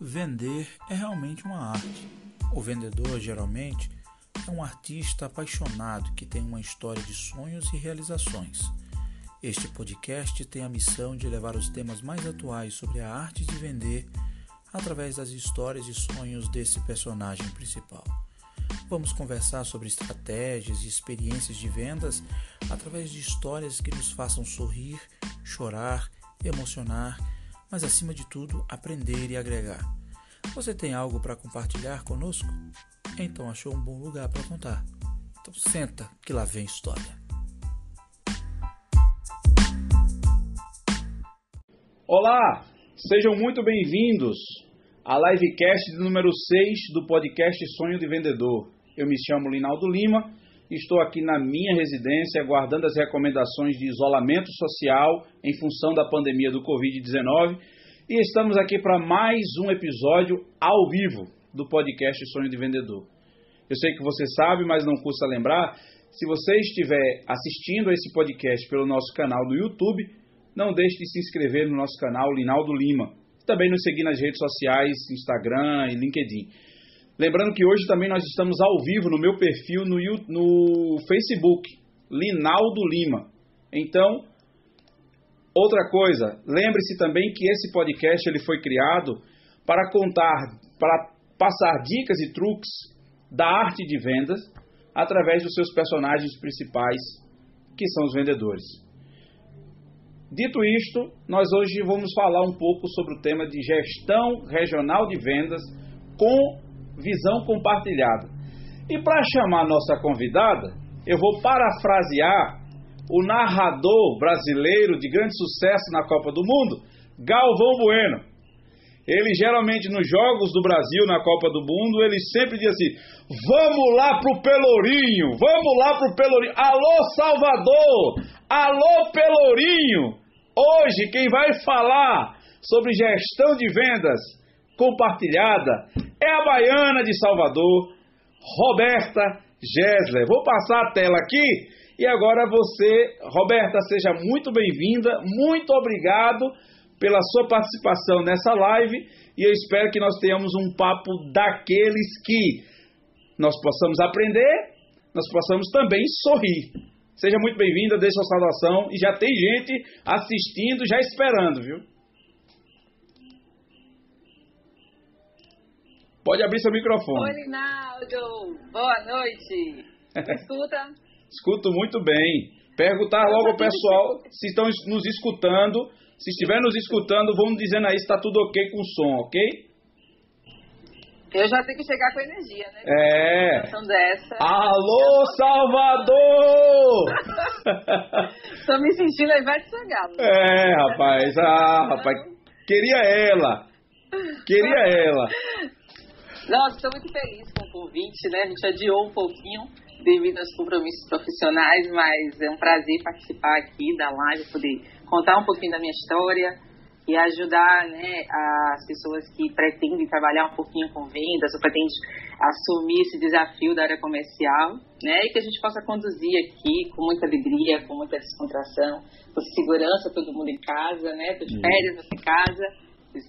Vender é realmente uma arte. O vendedor, geralmente, é um artista apaixonado que tem uma história de sonhos e realizações. Este podcast tem a missão de levar os temas mais atuais sobre a arte de vender através das histórias e sonhos desse personagem principal. Vamos conversar sobre estratégias e experiências de vendas através de histórias que nos façam sorrir, chorar, emocionar mas acima de tudo, aprender e agregar. Você tem algo para compartilhar conosco? Então achou um bom lugar para contar. Então senta que lá vem história. Olá, sejam muito bem-vindos à livecast número 6 do podcast Sonho de Vendedor. Eu me chamo Linaldo Lima Estou aqui na minha residência aguardando as recomendações de isolamento social em função da pandemia do Covid-19 e estamos aqui para mais um episódio ao vivo do podcast Sonho de Vendedor. Eu sei que você sabe, mas não custa lembrar, se você estiver assistindo a esse podcast pelo nosso canal do YouTube, não deixe de se inscrever no nosso canal Linaldo Lima. Também nos seguir nas redes sociais, Instagram e LinkedIn. Lembrando que hoje também nós estamos ao vivo no meu perfil no, no Facebook, Linaldo Lima. Então, outra coisa, lembre-se também que esse podcast ele foi criado para contar, para passar dicas e truques da arte de vendas através dos seus personagens principais, que são os vendedores. Dito isto, nós hoje vamos falar um pouco sobre o tema de gestão regional de vendas com visão compartilhada. E para chamar nossa convidada, eu vou parafrasear o narrador brasileiro de grande sucesso na Copa do Mundo, Galvão Bueno. Ele geralmente nos jogos do Brasil na Copa do Mundo, ele sempre diz assim: "Vamos lá pro Pelourinho, vamos lá pro Pelourinho. Alô Salvador, alô Pelourinho. Hoje quem vai falar sobre gestão de vendas compartilhada é a baiana de Salvador, Roberta Gessler. Vou passar a tela aqui e agora você, Roberta, seja muito bem-vinda, muito obrigado pela sua participação nessa live e eu espero que nós tenhamos um papo daqueles que nós possamos aprender, nós possamos também sorrir. Seja muito bem-vinda, deixe sua saudação e já tem gente assistindo, já esperando, viu? Pode abrir seu microfone. Oi, Rinaldo. Boa noite. Escuta? Escuto muito bem. Perguntar logo ao pessoal se estão nos escutando. Se estiver nos escutando, vamos dizendo aí se está tudo ok com o som, ok? Eu já tenho que chegar com energia, né? É. Dessa, Alô, Salvador! Tô me sentindo a Ivete Sangalo. É, rapaz. Ah, rapaz. Queria ela. Queria ela. Nossa, estou muito feliz com o convite, né? A gente adiou um pouquinho devido aos compromissos profissionais, mas é um prazer participar aqui da live, poder contar um pouquinho da minha história e ajudar né, as pessoas que pretendem trabalhar um pouquinho com vendas ou pretendem assumir esse desafio da área comercial, né? E que a gente possa conduzir aqui com muita alegria, com muita descontração, com segurança, todo mundo em casa, né? Tô de férias, você em casa.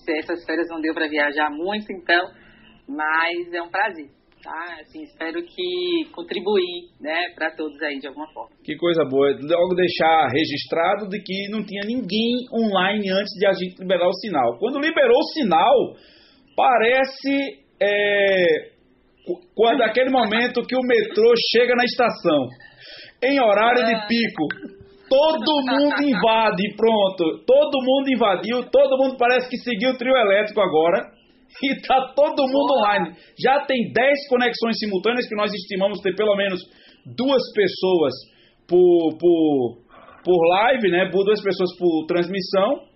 Essas férias não deu para viajar muito, então mas é um prazer. Tá? Assim, espero que contribuir né, para todos aí de alguma forma. Que coisa boa. Logo deixar registrado de que não tinha ninguém online antes de a gente liberar o sinal. Quando liberou o sinal, parece é, quando aquele momento que o metrô chega na estação, em horário de pico. Todo mundo invade, pronto. Todo mundo invadiu, todo mundo parece que seguiu o trio elétrico agora e tá todo mundo online. Já tem 10 conexões simultâneas que nós estimamos ter pelo menos duas pessoas por, por, por live, né? Por duas pessoas por transmissão.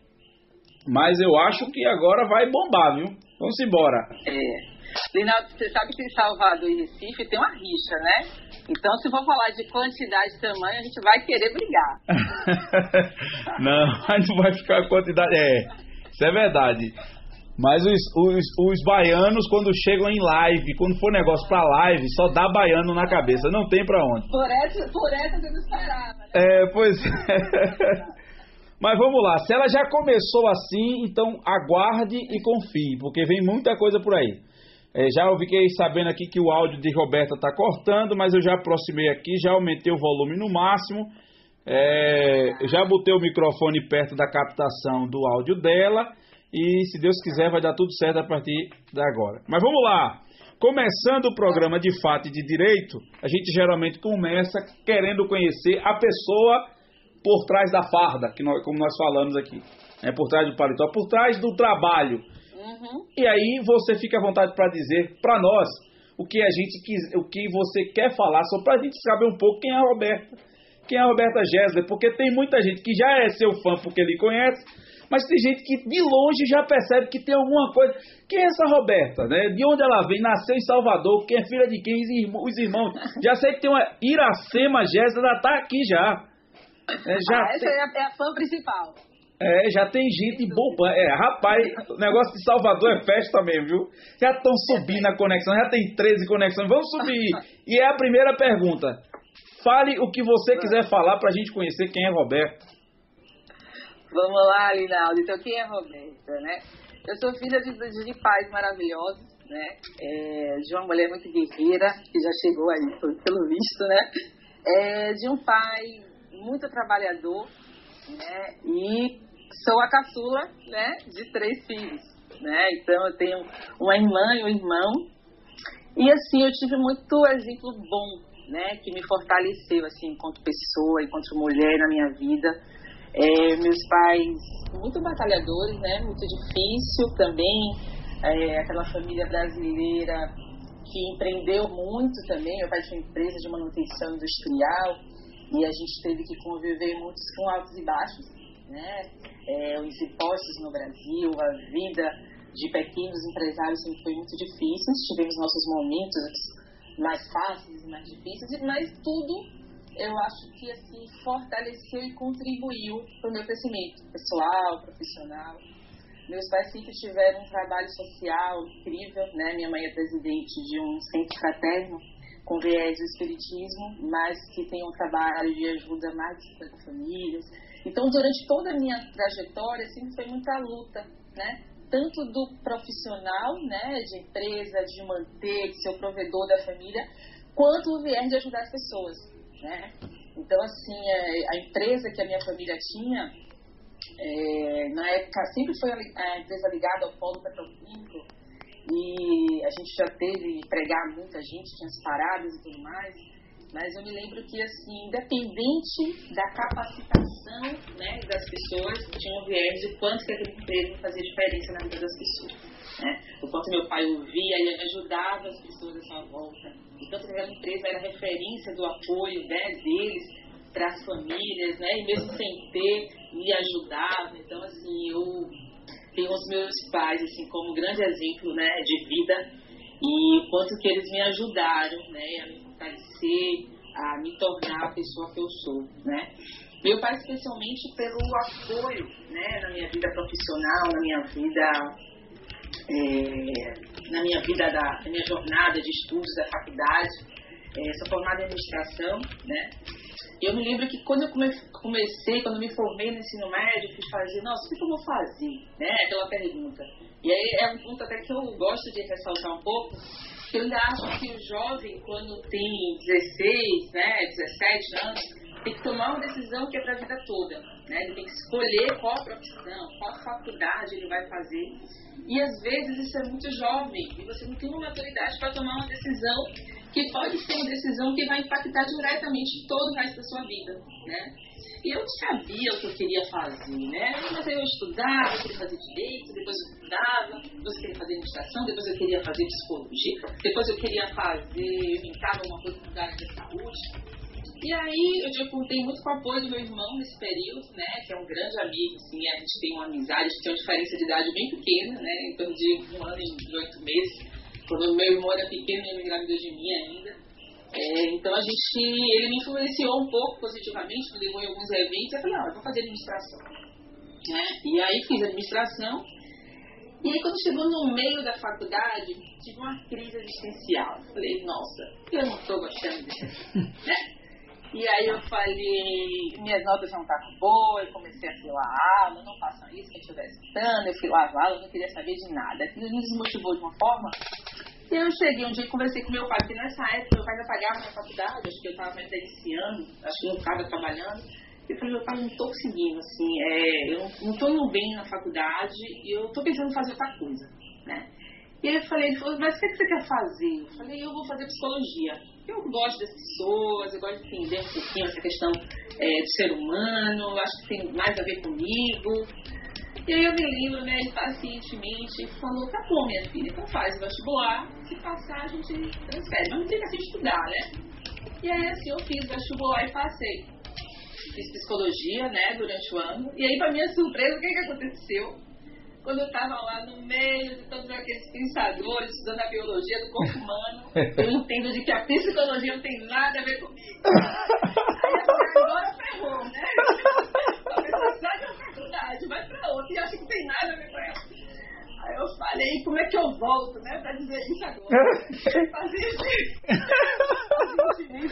Mas eu acho que agora vai bombar, viu? Vamos embora. É. Linaldo, você sabe que em Salvador e Recife tem uma rixa, né? Então, se for falar de quantidade e tamanho, a gente vai querer brigar. não, não vai ficar quantidade. É, isso é verdade. Mas os, os, os, baianos, quando chegam em live, quando for negócio pra live, só dá baiano na cabeça, não tem pra onde. Por essa, por essa você não esperava, né? É, pois é. Mas vamos lá, se ela já começou assim, então aguarde e confie, porque vem muita coisa por aí. É, já eu fiquei sabendo aqui que o áudio de Roberta está cortando, mas eu já aproximei aqui, já aumentei o volume no máximo. É, já botei o microfone perto da captação do áudio dela. E se Deus quiser, vai dar tudo certo a partir de agora. Mas vamos lá. Começando o programa de fato e de direito, a gente geralmente começa querendo conhecer a pessoa por trás da farda, que nós, como nós falamos aqui. É por trás do paletó, por trás do trabalho. Uhum. E aí você fica à vontade para dizer para nós o que a gente quis, o que você quer falar, só para a gente saber um pouco quem é a Roberta. Quem é a Roberta Gessler, porque tem muita gente que já é seu fã porque ele conhece, mas tem gente que de longe já percebe que tem alguma coisa. Quem é essa Roberta, né? De onde ela vem? Nasceu em Salvador, quem é filha de quem? Os irmãos. Já sei que tem uma Iracema Gessler, ela tá aqui já. É, já ah, essa tem... é, a, é a fã principal. É, já tem gente boba. É, rapaz, o negócio de Salvador é festa mesmo, viu? Já estão subindo a conexão, já tem 13 conexões. Vamos subir. E é a primeira pergunta. Fale o que você quiser falar para a gente conhecer quem é Roberto. Vamos lá, Linaldo. Então, quem é Roberta, né? Eu sou filha de, de pais maravilhosos, né? É, de uma mulher muito guerreira, que já chegou aí, pelo visto, né? É, de um pai muito trabalhador, né? E sou a caçula, né? De três filhos, né? Então, eu tenho uma irmã e um irmão. E, assim, eu tive muito exemplo bom né, que me fortaleceu assim enquanto pessoa, enquanto mulher na minha vida. É, meus pais muito batalhadores, né, muito difícil também. É, aquela família brasileira que empreendeu muito também. Meu pai tinha empresa de manutenção industrial e a gente teve que conviver muito com altos e baixos, né? É, os impostos no Brasil, a vida de pequenos empresários sempre foi muito difícil. Tivemos nossos momentos mais fáceis e mais difíceis, mas tudo eu acho que assim fortaleceu e contribuiu para o meu crescimento pessoal, profissional. Meus pais sempre tiveram um trabalho social incrível, né? Minha mãe é presidente de um centro fraterno com viés do espiritismo, mas que tem um trabalho de ajuda mais 50 famílias. Então, durante toda a minha trajetória, sempre foi muita luta, né? tanto do profissional, né, de empresa, de manter, de ser o provedor da família, quanto o viés de ajudar as pessoas, né? Então, assim, é, a empresa que a minha família tinha, é, na época, sempre foi a empresa ligada ao polo petroquímico, e a gente já teve empregar muita gente, tinha as paradas e tudo mais, mas eu me lembro que, assim, independente da capacitação né, das pessoas, tinha um viés de quanto que aquele emprego fazia diferença na vida das pessoas. Né? O quanto meu pai ouvia e ajudava as pessoas à sua volta. E quanto aquela empresa era referência do apoio né, deles para as famílias, né? E mesmo sem ter, me ajudava. Então, assim, eu tenho os meus pais, assim, como grande exemplo, né, de vida e o quanto que eles me ajudaram, né, a me tornar a pessoa que eu sou, né? Meu pai, especialmente pelo apoio, né, na minha vida profissional, na minha vida, é, na minha vida da na minha jornada de estudos da faculdade, é, sou formada em administração, né? Eu me lembro que quando eu comecei, quando me formei no ensino médio, fui fazer, nossa, o que eu vou fazer? Né? Aquela pergunta. E aí é um ponto até que eu gosto de ressaltar um pouco, eu ainda acho que o jovem, quando tem 16, né, 17 anos, tem que tomar uma decisão que é para a vida toda. Né? Ele tem que escolher qual profissão, qual faculdade ele vai fazer. E às vezes isso é muito jovem e você não tem uma maturidade para tomar uma decisão que pode ser uma decisão que vai impactar diretamente todo o resto da sua vida. Né? E eu sabia o que eu queria fazer, né? Mas aí eu estudava, eu queria fazer direito, depois eu estudava, depois eu queria fazer administração, depois eu queria fazer psicologia, depois eu queria fazer, eu inventava alguma coisa na área da saúde. E aí eu já contei muito com o apoio do meu irmão nesse período, né? Que é um grande amigo, assim, a gente tem uma amizade, a gente tem uma diferença de idade bem pequena, né? Em torno de um ano e oito meses. Quando meu irmão era pequeno, ele me engravidou de mim ainda. É, então a gente, ele me influenciou um pouco positivamente, me levou em alguns eventos, eu falei, ah, eu vou fazer administração. Né? E aí fiz administração, e aí quando chegou no meio da faculdade, tive uma crise existencial. Falei, nossa, eu não estou gostando disso. né? E aí eu falei, minhas notas não estavam boas, eu comecei a filar a aula, não façam isso, quem estiver escutando, eu filava a aula, não queria saber de nada. Aquilo me desmotivou de uma forma. E eu cheguei um dia e conversei com meu pai, porque nessa época meu pai já pagava minha faculdade, acho que eu estava ainda iniciando, acho que não estava trabalhando. Eu falei, meu pai, não estou conseguindo, assim, é, eu não estou indo bem na faculdade e eu estou pensando em fazer outra coisa, né? E aí eu falei, ele falou, mas o que, que você quer fazer? Eu falei, eu vou fazer psicologia. Eu gosto das pessoas, eu gosto de entender um pouquinho essa questão é, do ser humano, acho que tem mais a ver comigo. E aí eu me lembro, né, pacientemente falou, tá bom, minha filha, então faz o vestibular, se passar a gente transfere. Mas não fica assim estudar, né? E aí assim eu fiz vestibular e passei. Fiz psicologia, né, durante o ano. E aí, pra minha surpresa, o que, que aconteceu? quando eu estava lá no meio de todos aqueles pensadores, estudando a biologia do corpo humano, eu entendo de que a psicologia não tem nada a ver comigo. Aí agora ferrou, né? A pessoa da faculdade, vai para outra e acha que não tem nada a ver com ela. Aí eu falei, como é que eu volto, né, pra dizer isso agora? Fazer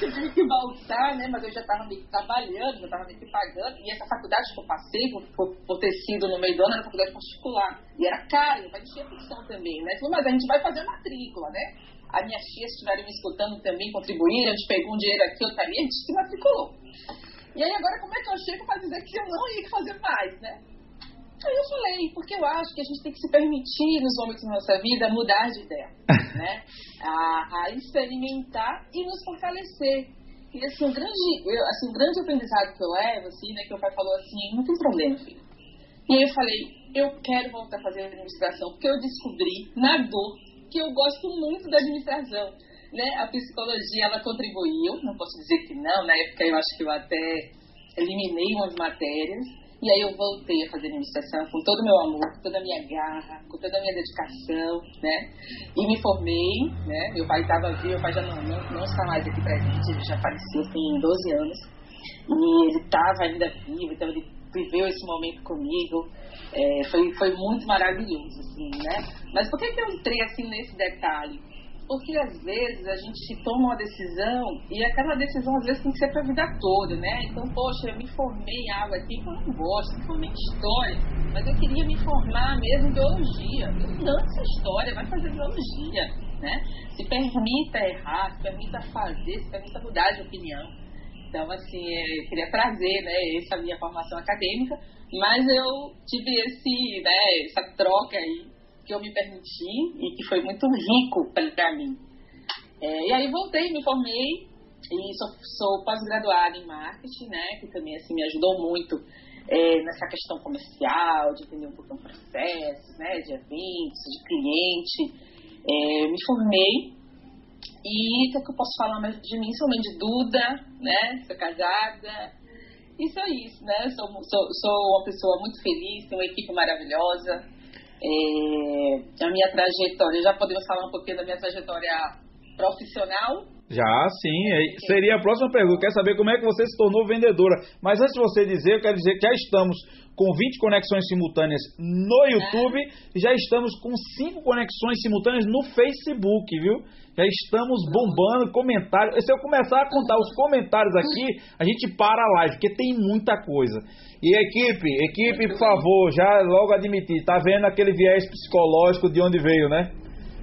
eu tive que voltar, né, mas eu já estava meio que trabalhando, já estava meio que pagando, e essa faculdade que eu passei, por, por, ter sido no meio do ano, era faculdade particular, e era caro, mas tinha função também, né, mas a gente vai fazer matrícula, né, a minha tia, se estiverem me escutando também, contribuíram, a gente pegou um dinheiro aqui, outro ali, a gente se matriculou. E aí agora como é que eu chego para dizer que eu não ia fazer mais, né? Aí eu falei, porque eu acho que a gente tem que se permitir, nos momentos da nossa vida, mudar de ideia, né? A, a, experimentar e nos fortalecer. E assim, um grande, eu, assim, um grande aprendizado que eu levo, assim, né, que o pai falou assim, não tem problema, filho. E aí eu falei, eu quero voltar a fazer administração, porque eu descobri na dor que eu gosto muito da administração. Né? A psicologia, ela contribuiu, não posso dizer que não, na época eu acho que eu até eliminei umas matérias, e aí eu voltei a fazer administração com todo o meu amor, com toda a minha garra, com toda a minha dedicação, né? E me formei, né? Meu pai estava vivo, meu pai já não, não, não está mais aqui presente, ele já faleceu tem 12 anos. E ele estava ainda vivo, então ele viveu esse momento comigo. É, foi, foi muito maravilhoso, assim, né? Mas por que, que eu entrei assim nesse detalhe? Porque às vezes a gente toma uma decisão e aquela decisão às vezes tem que ser para a vida toda, né? Então, poxa, eu me formei em algo aqui que eu não gosto, me formei em história, mas eu queria me formar mesmo em biologia. Eu danço história, vai fazer biologia, né? Se permita errar, se permita fazer, se permita mudar de opinião. Então, assim, eu queria trazer, né, essa minha formação acadêmica, mas eu tive esse, né, essa troca aí que eu me permiti e que foi muito rico para mim. É, e aí voltei, me formei e sou, sou pós-graduada em marketing, né, que também assim me ajudou muito é, nessa questão comercial, de entender um pouco o processo, né, de eventos, de cliente. É, me formei e o que, é que eu posso falar mais de mim? Sou mãe de Duda, né, sou casada. Isso é isso, né? Sou, sou, sou uma pessoa muito feliz, tenho uma equipe maravilhosa, é, a minha trajetória, já podemos falar um pouquinho da minha trajetória profissional? Já, sim. É, seria a próxima pergunta. Quer saber como é que você se tornou vendedora. Mas antes de você dizer, eu quero dizer que já estamos com 20 conexões simultâneas no YouTube e já estamos com 5 conexões simultâneas no Facebook, viu? Já estamos bombando comentários. Se eu começar a contar os comentários aqui, a gente para a live, porque tem muita coisa. E equipe, equipe, por favor, já logo admitir, tá vendo aquele viés psicológico de onde veio, né?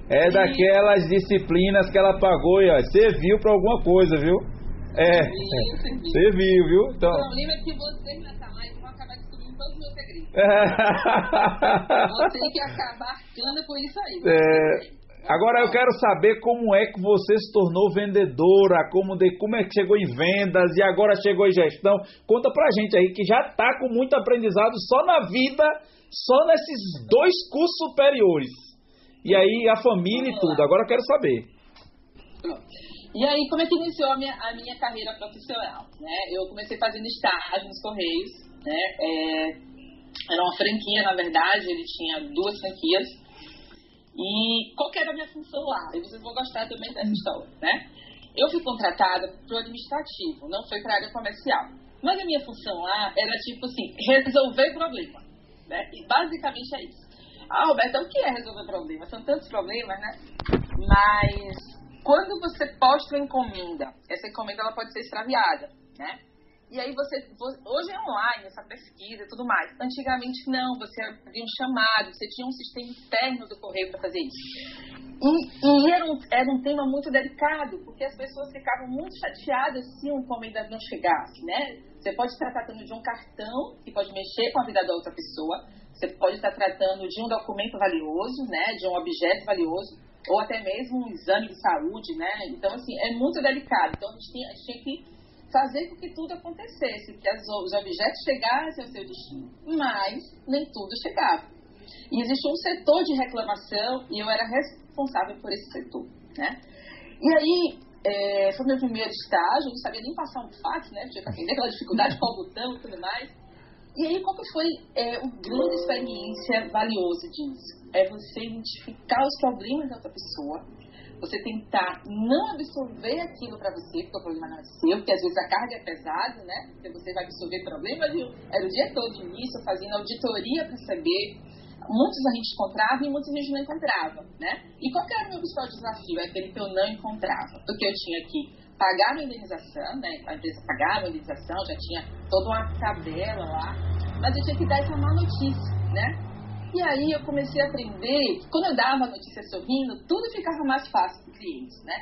É daquelas disciplinas que ela pagou e ó, serviu para alguma coisa, viu? É, serviu, viu? Então... O problema é que vocês nessa live vão acabar descobrindo todos os Você que acabar arcando com isso aí. É... Agora eu quero saber como é que você se tornou vendedora, como, de, como é que chegou em vendas e agora chegou em gestão. Conta pra gente aí que já tá com muito aprendizado só na vida, só nesses dois cursos superiores. E aí a família e tudo. Agora eu quero saber. E aí, como é que iniciou a minha, a minha carreira profissional? Né? Eu comecei fazendo estágio nos Correios. Né? É, era uma franquia, na verdade, ele tinha duas franquias. E qual era a minha função lá? E vocês vão gostar também dessa história, né? Eu fui contratada para o administrativo, não foi para a área comercial. Mas a minha função lá era, tipo assim, resolver problema. Né? E basicamente é isso. Ah, Roberto, o que é resolver problemas? São tantos problemas, né? Mas quando você posta uma encomenda, essa encomenda ela pode ser extraviada. né? E aí você, hoje é online essa pesquisa e tudo mais. Antigamente não, você havia um chamado, você tinha um sistema interno do correio para fazer isso. E, e era, um, era um tema muito delicado, porque as pessoas ficavam muito chateadas se um encomenda não chegasse, né? Você pode estar tratando de um cartão que pode mexer com a vida da outra pessoa, você pode estar tratando de um documento valioso, né? De um objeto valioso, ou até mesmo um exame de saúde, né? Então, assim, é muito delicado. Então, a gente tinha, a gente tinha que fazer com que tudo acontecesse, que as, os objetos chegassem ao seu destino. Mas nem tudo chegava. E existia um setor de reclamação e eu era responsável por esse setor. Né? E aí, é, foi meu primeiro estágio, não sabia nem passar um fax, né? Tinha que aquela dificuldade, qual botão e tudo mais. E aí, que foi é, grande experiência valiosa disso? É você identificar os problemas da outra pessoa, você tentar não absorver aquilo para você, porque o problema não é seu, porque às vezes a carga é pesada, né? Porque você vai absorver problemas. Era o dia todo nisso, fazendo auditoria para saber. Muitos a gente encontrava e muitos a gente não encontrava, né? E qual era o meu principal desafio? É aquele que eu não encontrava. Porque eu tinha que pagar a indenização, né? A empresa pagava a indenização, já tinha toda uma tabela lá, mas eu tinha que dar essa má notícia, né? E aí eu comecei a aprender que quando eu dava a notícia sorrindo, tudo ficava mais fácil para o cliente, né?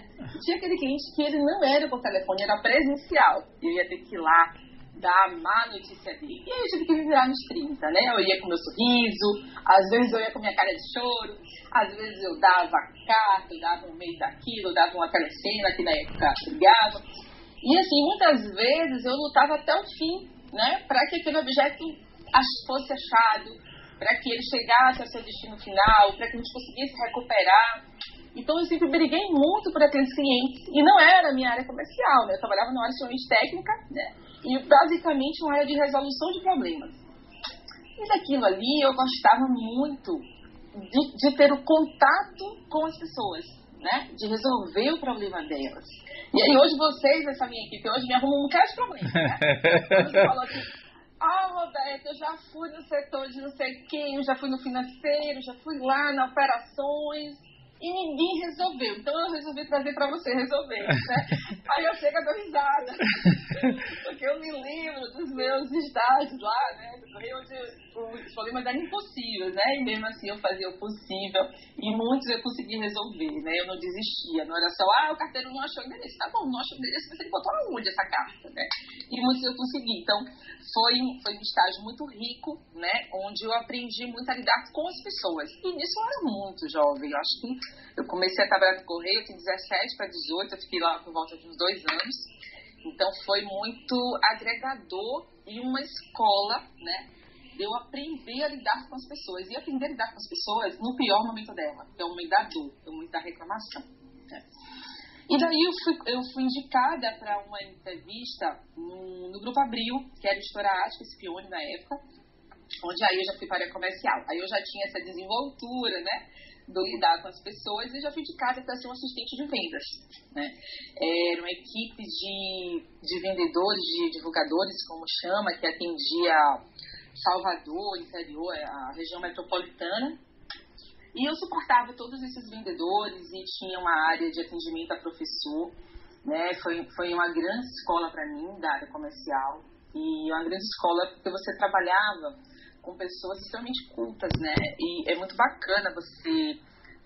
Tinha aquele cliente que ele não era por telefone, era presencial. Eu ia ter que ir lá dar a má notícia dele. E aí eu tive que virar nos 30, né? Eu ia com meu sorriso, às vezes eu ia com minha cara de choro, às vezes eu dava carta, eu dava um meio daquilo, eu dava uma telecena que na época ligava. E assim, muitas vezes eu lutava até o fim, né? Para que aquele objeto fosse achado, para que ele chegasse ao seu destino final, para que a gente conseguisse recuperar. Então eu sempre briguei muito por aqueles clientes. E não era a minha área comercial, né? Eu trabalhava numa área de técnica, né? E basicamente uma área de resolução de problemas. E daquilo ali eu gostava muito de, de ter o contato com as pessoas, né? De resolver o problema delas. E aí hoje vocês, essa minha equipe, hoje me arrumam um bocado de problemas, né? Você falou assim, ah, Roberto, eu já fui no setor de não sei quem, já fui no financeiro, já fui lá na operações e ninguém resolveu. Então eu resolvi trazer para você resolver, né? Aí eu chego a dar risada, porque eu me lembro dos meus estágios lá, né? Do Rio, onde os problemas eram impossíveis, né? E mesmo assim eu fazia o possível e muitos eu consegui resolver, né? Eu não desistia, não era só, ah, o carteiro não achou o endereço. Tá bom, não achou o endereço, mas ele botou aonde essa carta, né? E muitos eu consegui. Então foi, foi um estágio muito rico, né? Onde eu aprendi muito a lidar com as pessoas. E nisso eu era muito jovem, eu acho que eu comecei a trabalhar no Correio, tinha 17 para 18, eu fiquei lá por volta de uns dois anos. Então foi muito agregador e uma escola, né? Eu aprender a lidar com as pessoas. E aprender a lidar com as pessoas no pior momento dela, que é o momento da dor, é o momento da reclamação. Né? E daí eu fui, eu fui indicada para uma entrevista no, no, Grupo Abril, que era editora Ática, Espione na época, onde aí eu já fui para a comercial. Aí eu já tinha essa desenvoltura, né? Do lidar com as pessoas e já fui indicada para ser um assistente de vendas. Né? Era uma equipe de, de vendedores, de divulgadores, como chama, que atendia Salvador, interior, a região metropolitana. E eu suportava todos esses vendedores e tinha uma área de atendimento a professor. Né? Foi, foi uma grande escola para mim, da área comercial. E uma grande escola porque você trabalhava com pessoas extremamente cultas, né? E é muito bacana você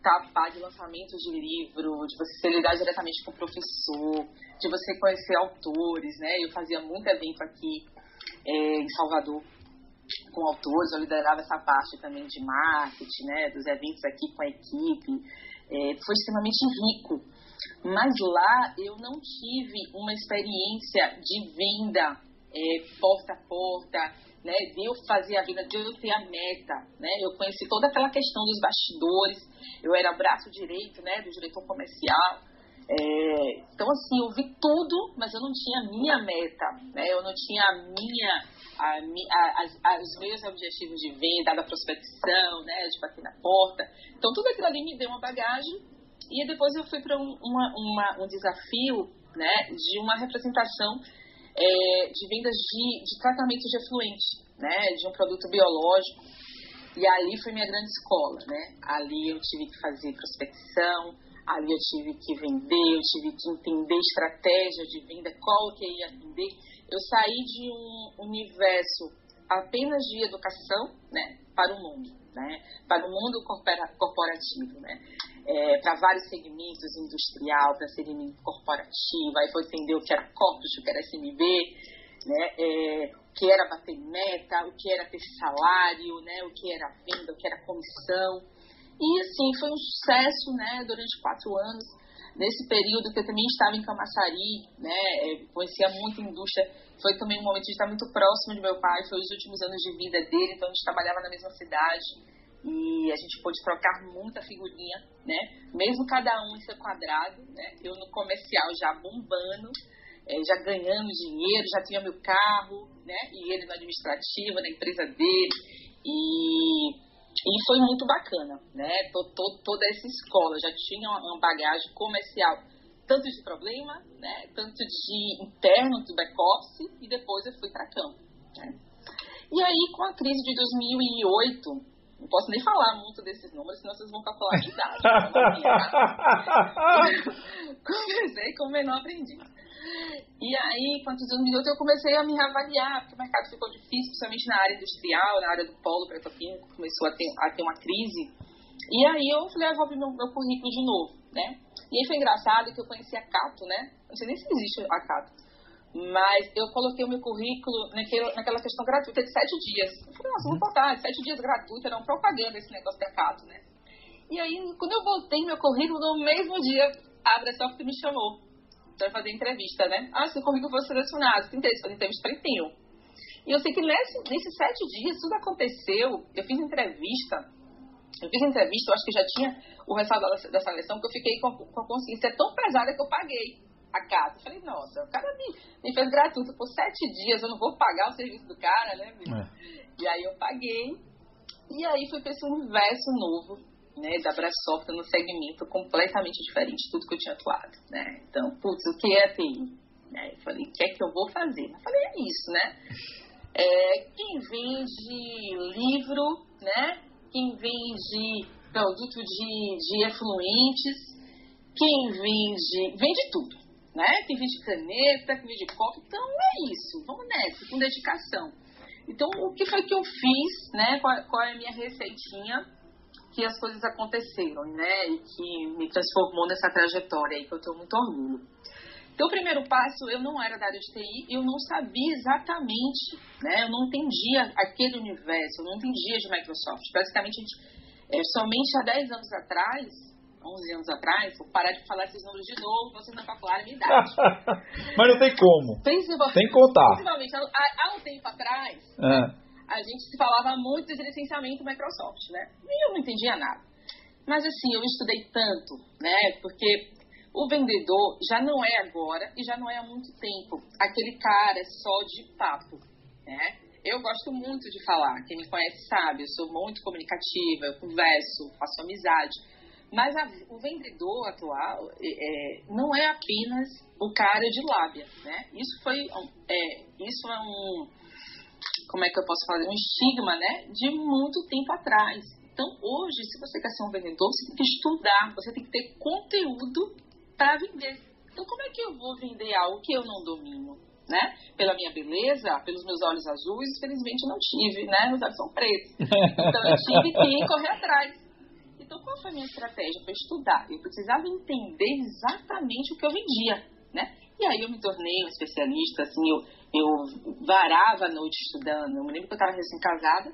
tapar de lançamentos de livro, de você lidar diretamente com o professor, de você conhecer autores, né? Eu fazia muito evento aqui é, em Salvador com autores, eu liderava essa parte também de marketing, né? Dos eventos aqui com a equipe. É, foi extremamente rico. Mas lá eu não tive uma experiência de venda é, porta a porta, né, de eu fazer a vida, de eu ter a meta, né, eu conheci toda aquela questão dos bastidores, eu era braço direito, né, do diretor comercial, é, então assim, eu vi tudo, mas eu não tinha a minha meta, né, eu não tinha a minha, a, a, a, os meus objetivos de venda, da prospecção, né, de bater na porta, então tudo aquilo ali me deu uma bagagem, e depois eu fui para um, um desafio, né, de uma representação é, de vendas de, de tratamento de efluente, né, de um produto biológico. E ali foi minha grande escola, né? Ali eu tive que fazer prospecção, Ali eu tive que vender, eu tive que entender estratégia de venda, qual que eu ia vender. Eu saí de um universo apenas de educação né, para o mundo, né, para o mundo corporativo, né, é, para vários segmentos, industrial, para segmento corporativo, aí foi entender o que era corpus, o que era SMB, né, é, o que era bater meta, o que era ter salário, né, o que era venda, o que era comissão. E assim, foi um sucesso, né, durante quatro anos. Nesse período que eu também estava em Camaçari, né, é, conhecia muito a indústria, foi também um momento de estar muito próximo de meu pai, foi os últimos anos de vida dele, então a gente trabalhava na mesma cidade e a gente pôde trocar muita figurinha, né, mesmo cada um em seu quadrado, né, eu no comercial já bombando, é, já ganhando dinheiro, já tinha meu carro, né, e ele no administrativo, na empresa dele, e e foi muito bacana, né? toda essa escola já tinha uma bagagem comercial, tanto de problema, né? Tanto de interno, do back-office, e depois eu fui para campo. Né? E aí, com a crise de 2008, não posso nem falar muito desses números, senão vocês vão calcular a idade. Comecei com o menor aprendiz. E aí, quantos anos minutos, eu comecei a me reavaliar, porque o mercado ficou difícil, principalmente na área industrial, na área do polo petroquímico, começou a ter, a ter uma crise. E aí eu falei, ah, vou abrir meu, meu currículo de novo, né? E aí foi engraçado que eu conheci a Cato, né? Não sei nem se existe a Cato. Mas eu coloquei o meu currículo naquele, naquela questão gratuita de sete dias. Eu falei, nossa, vou uhum. botar, sete dias gratuito, era uma propaganda esse negócio da Cato, né? E aí, quando eu voltei meu currículo, no mesmo dia, a Abrasoft me chamou para fazer entrevista, né? Ah, se o currículo fosse selecionado, tem interesse fazer entrevista, tenho. E eu sei que nesse, nesses sete dias tudo aconteceu, eu fiz entrevista, eu fiz entrevista, eu acho que já tinha o resultado da, da seleção, que eu fiquei com, com a consciência tão pesada que eu paguei a casa. Eu falei, nossa, o cara me, me fez gratuito por sete dias, eu não vou pagar o serviço do cara, né? É. E aí eu paguei, e aí fui para esse universo novo né, da Brasoft no segmento completamente diferente de tudo que eu tinha atuado, né? Então, putz, o que é TI? Né? Eu falei, o que é que eu vou fazer? Eu falei, é isso, né? É, quem vende livro, né? Quem vende produto de, de efluentes, quem vende, vende tudo, né? Quem vende caneta, quem vende copo, então é isso, vamos nessa, com dedicação. Então, o que foi que eu fiz, né? Qual, qual é a minha receitinha? que as coisas aconteceram, né? E que me transformou nessa trajetória aí, que eu tenho muito orgulho. Então, o primeiro passo, eu não era da área de TI, eu não sabia exatamente, né? Eu não entendia aquele universo, eu não entendia de Microsoft. Basicamente, a gente, é, somente há 10 anos atrás, 11 anos atrás, vou parar de falar esses números de novo, vocês não calcularam a minha idade. Mas não tem como. Tem que contar. Principalmente, há, há um tempo atrás, é a gente se falava muito de licenciamento Microsoft, né? E eu não entendia nada. Mas assim, eu estudei tanto, né? Porque o vendedor já não é agora e já não é há muito tempo aquele cara só de papo, né? Eu gosto muito de falar, quem me conhece sabe, eu sou muito comunicativa, eu converso, faço amizade. Mas a, o vendedor atual é, não é apenas o cara de lábia, né? Isso foi, é, isso é um, como é que eu posso fazer, um estigma, né, de muito tempo atrás. Então, hoje, se você quer ser um vendedor, você tem que estudar, você tem que ter conteúdo para vender. Então, como é que eu vou vender algo que eu não domino? Né? Pela minha beleza, pelos meus olhos azuis, infelizmente não tive, né? Meus olhos são pretos. Então, eu tive que correr atrás. Então, qual foi a minha estratégia? Foi estudar. Eu precisava entender exatamente o que eu vendia, né? E aí eu me tornei um especialista, assim, eu eu varava a noite estudando. Eu me lembro que eu estava recém-casada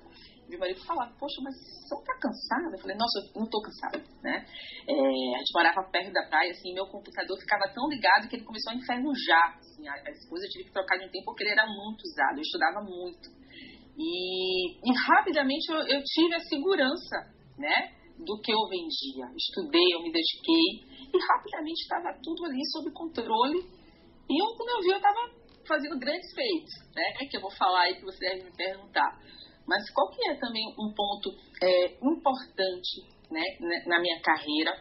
meu marido falava, poxa, mas você não está cansada? Eu falei, nossa, eu não estou cansada, né? É, a gente morava perto da praia, assim, meu computador ficava tão ligado que ele começou a enferrujar, assim, as coisas eu tive que trocar de um tempo porque ele era muito usado, eu estudava muito. E, e rapidamente eu, eu tive a segurança, né, do que eu vendia. Estudei, eu me dediquei e rapidamente estava tudo ali sob controle. E eu, quando eu vi, eu estava fazendo grandes feitos, né? Que eu vou falar aí que você deve me perguntar. Mas qual que é também um ponto é, importante né, na minha carreira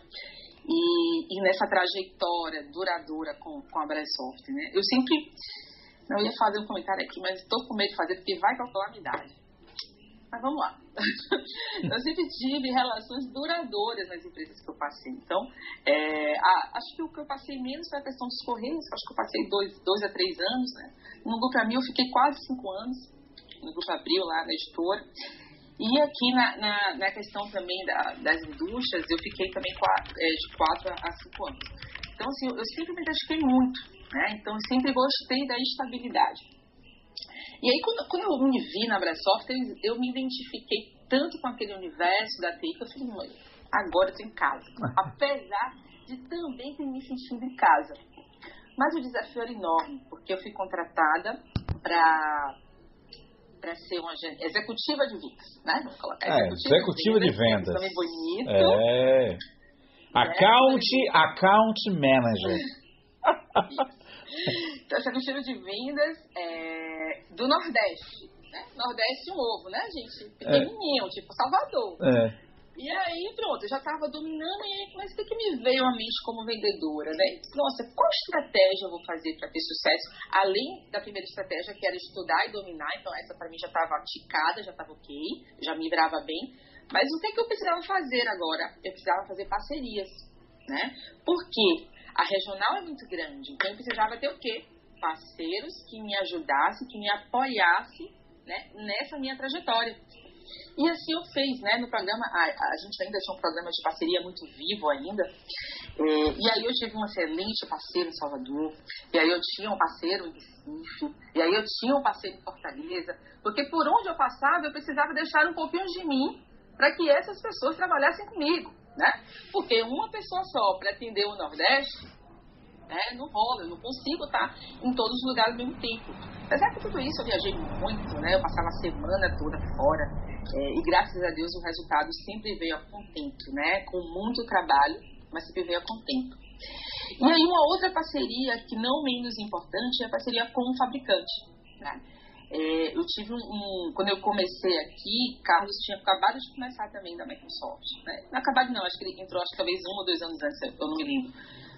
e, e, nessa trajetória duradoura com, com a Brasoft, né? Eu sempre... Não ia fazer um comentário aqui, mas estou com medo de fazer porque vai calcular a minha idade. Mas vamos lá. eu sempre tive relações duradouras nas empresas que eu passei. Então, é, a, acho que o que eu passei menos foi a questão dos Correios, acho que eu passei dois, dois a três anos. Né? No Grupo Abril eu fiquei quase cinco anos, no Grupo Abril, lá na editora. E aqui na, na, na questão também da, das indústrias, eu fiquei também quatro, é, de quatro a cinco anos. Então, assim, eu, sempre me dediquei muito, né? Então, eu sempre gostei da estabilidade. E aí, quando, quando eu me vi na Brasoft, eu me identifiquei tanto com aquele universo da TI que eu falei, agora eu estou em casa. Apesar de também ter me sentido em casa. Mas o desafio era enorme, porque eu fui contratada para para ser uma executiva de vendas, né? Vamos colocar é, executiva, executiva de vendas. De vendas. Também bonito. É. é account, é. account manager. então, executiva de vendas é, do Nordeste né? Nordeste um ovo, né, gente? Pequenininho, é. tipo Salvador. É. E aí, pronto, eu já estava dominando e aí, mas o que, me veio à mente como vendedora, né? Nossa, qual estratégia eu vou fazer para ter sucesso? Além da primeira estratégia, que era estudar e dominar, então essa para mim já estava ticada, já estava ok, já me virava bem. Mas o que, que eu precisava fazer agora? Eu precisava fazer parcerias, né? Porque a regional é muito grande, então eu precisava ter o quê? Parceiros que me ajudassem, que me apoiassem né, nessa minha trajetória. E assim eu fiz, né? No programa, a, a gente ainda tinha um programa de parceria muito vivo ainda. É, e aí eu tive um excelente parceiro em Salvador. E aí eu tinha um parceiro em Recife. E aí eu tinha um parceiro em Fortaleza. Porque por onde eu passava, eu precisava deixar um pouquinho de mim para que essas pessoas trabalhassem comigo, né? Porque uma pessoa só para atender o Nordeste né? Não rola, eu não consigo estar em todos os lugares ao mesmo tempo. Apesar que tudo isso eu viajei muito, né? Eu passava a semana toda fora. É, e graças a Deus o resultado sempre veio a contento, né? Com muito trabalho, mas sempre veio a contento. E aí uma outra parceria que não menos importante é a parceria com o fabricante, né? É, eu tive um, Quando eu comecei aqui, Carlos tinha acabado de começar também da Microsoft. Né? Não acabado não, acho que ele entrou acho que talvez um ou dois anos antes, eu não me lembro.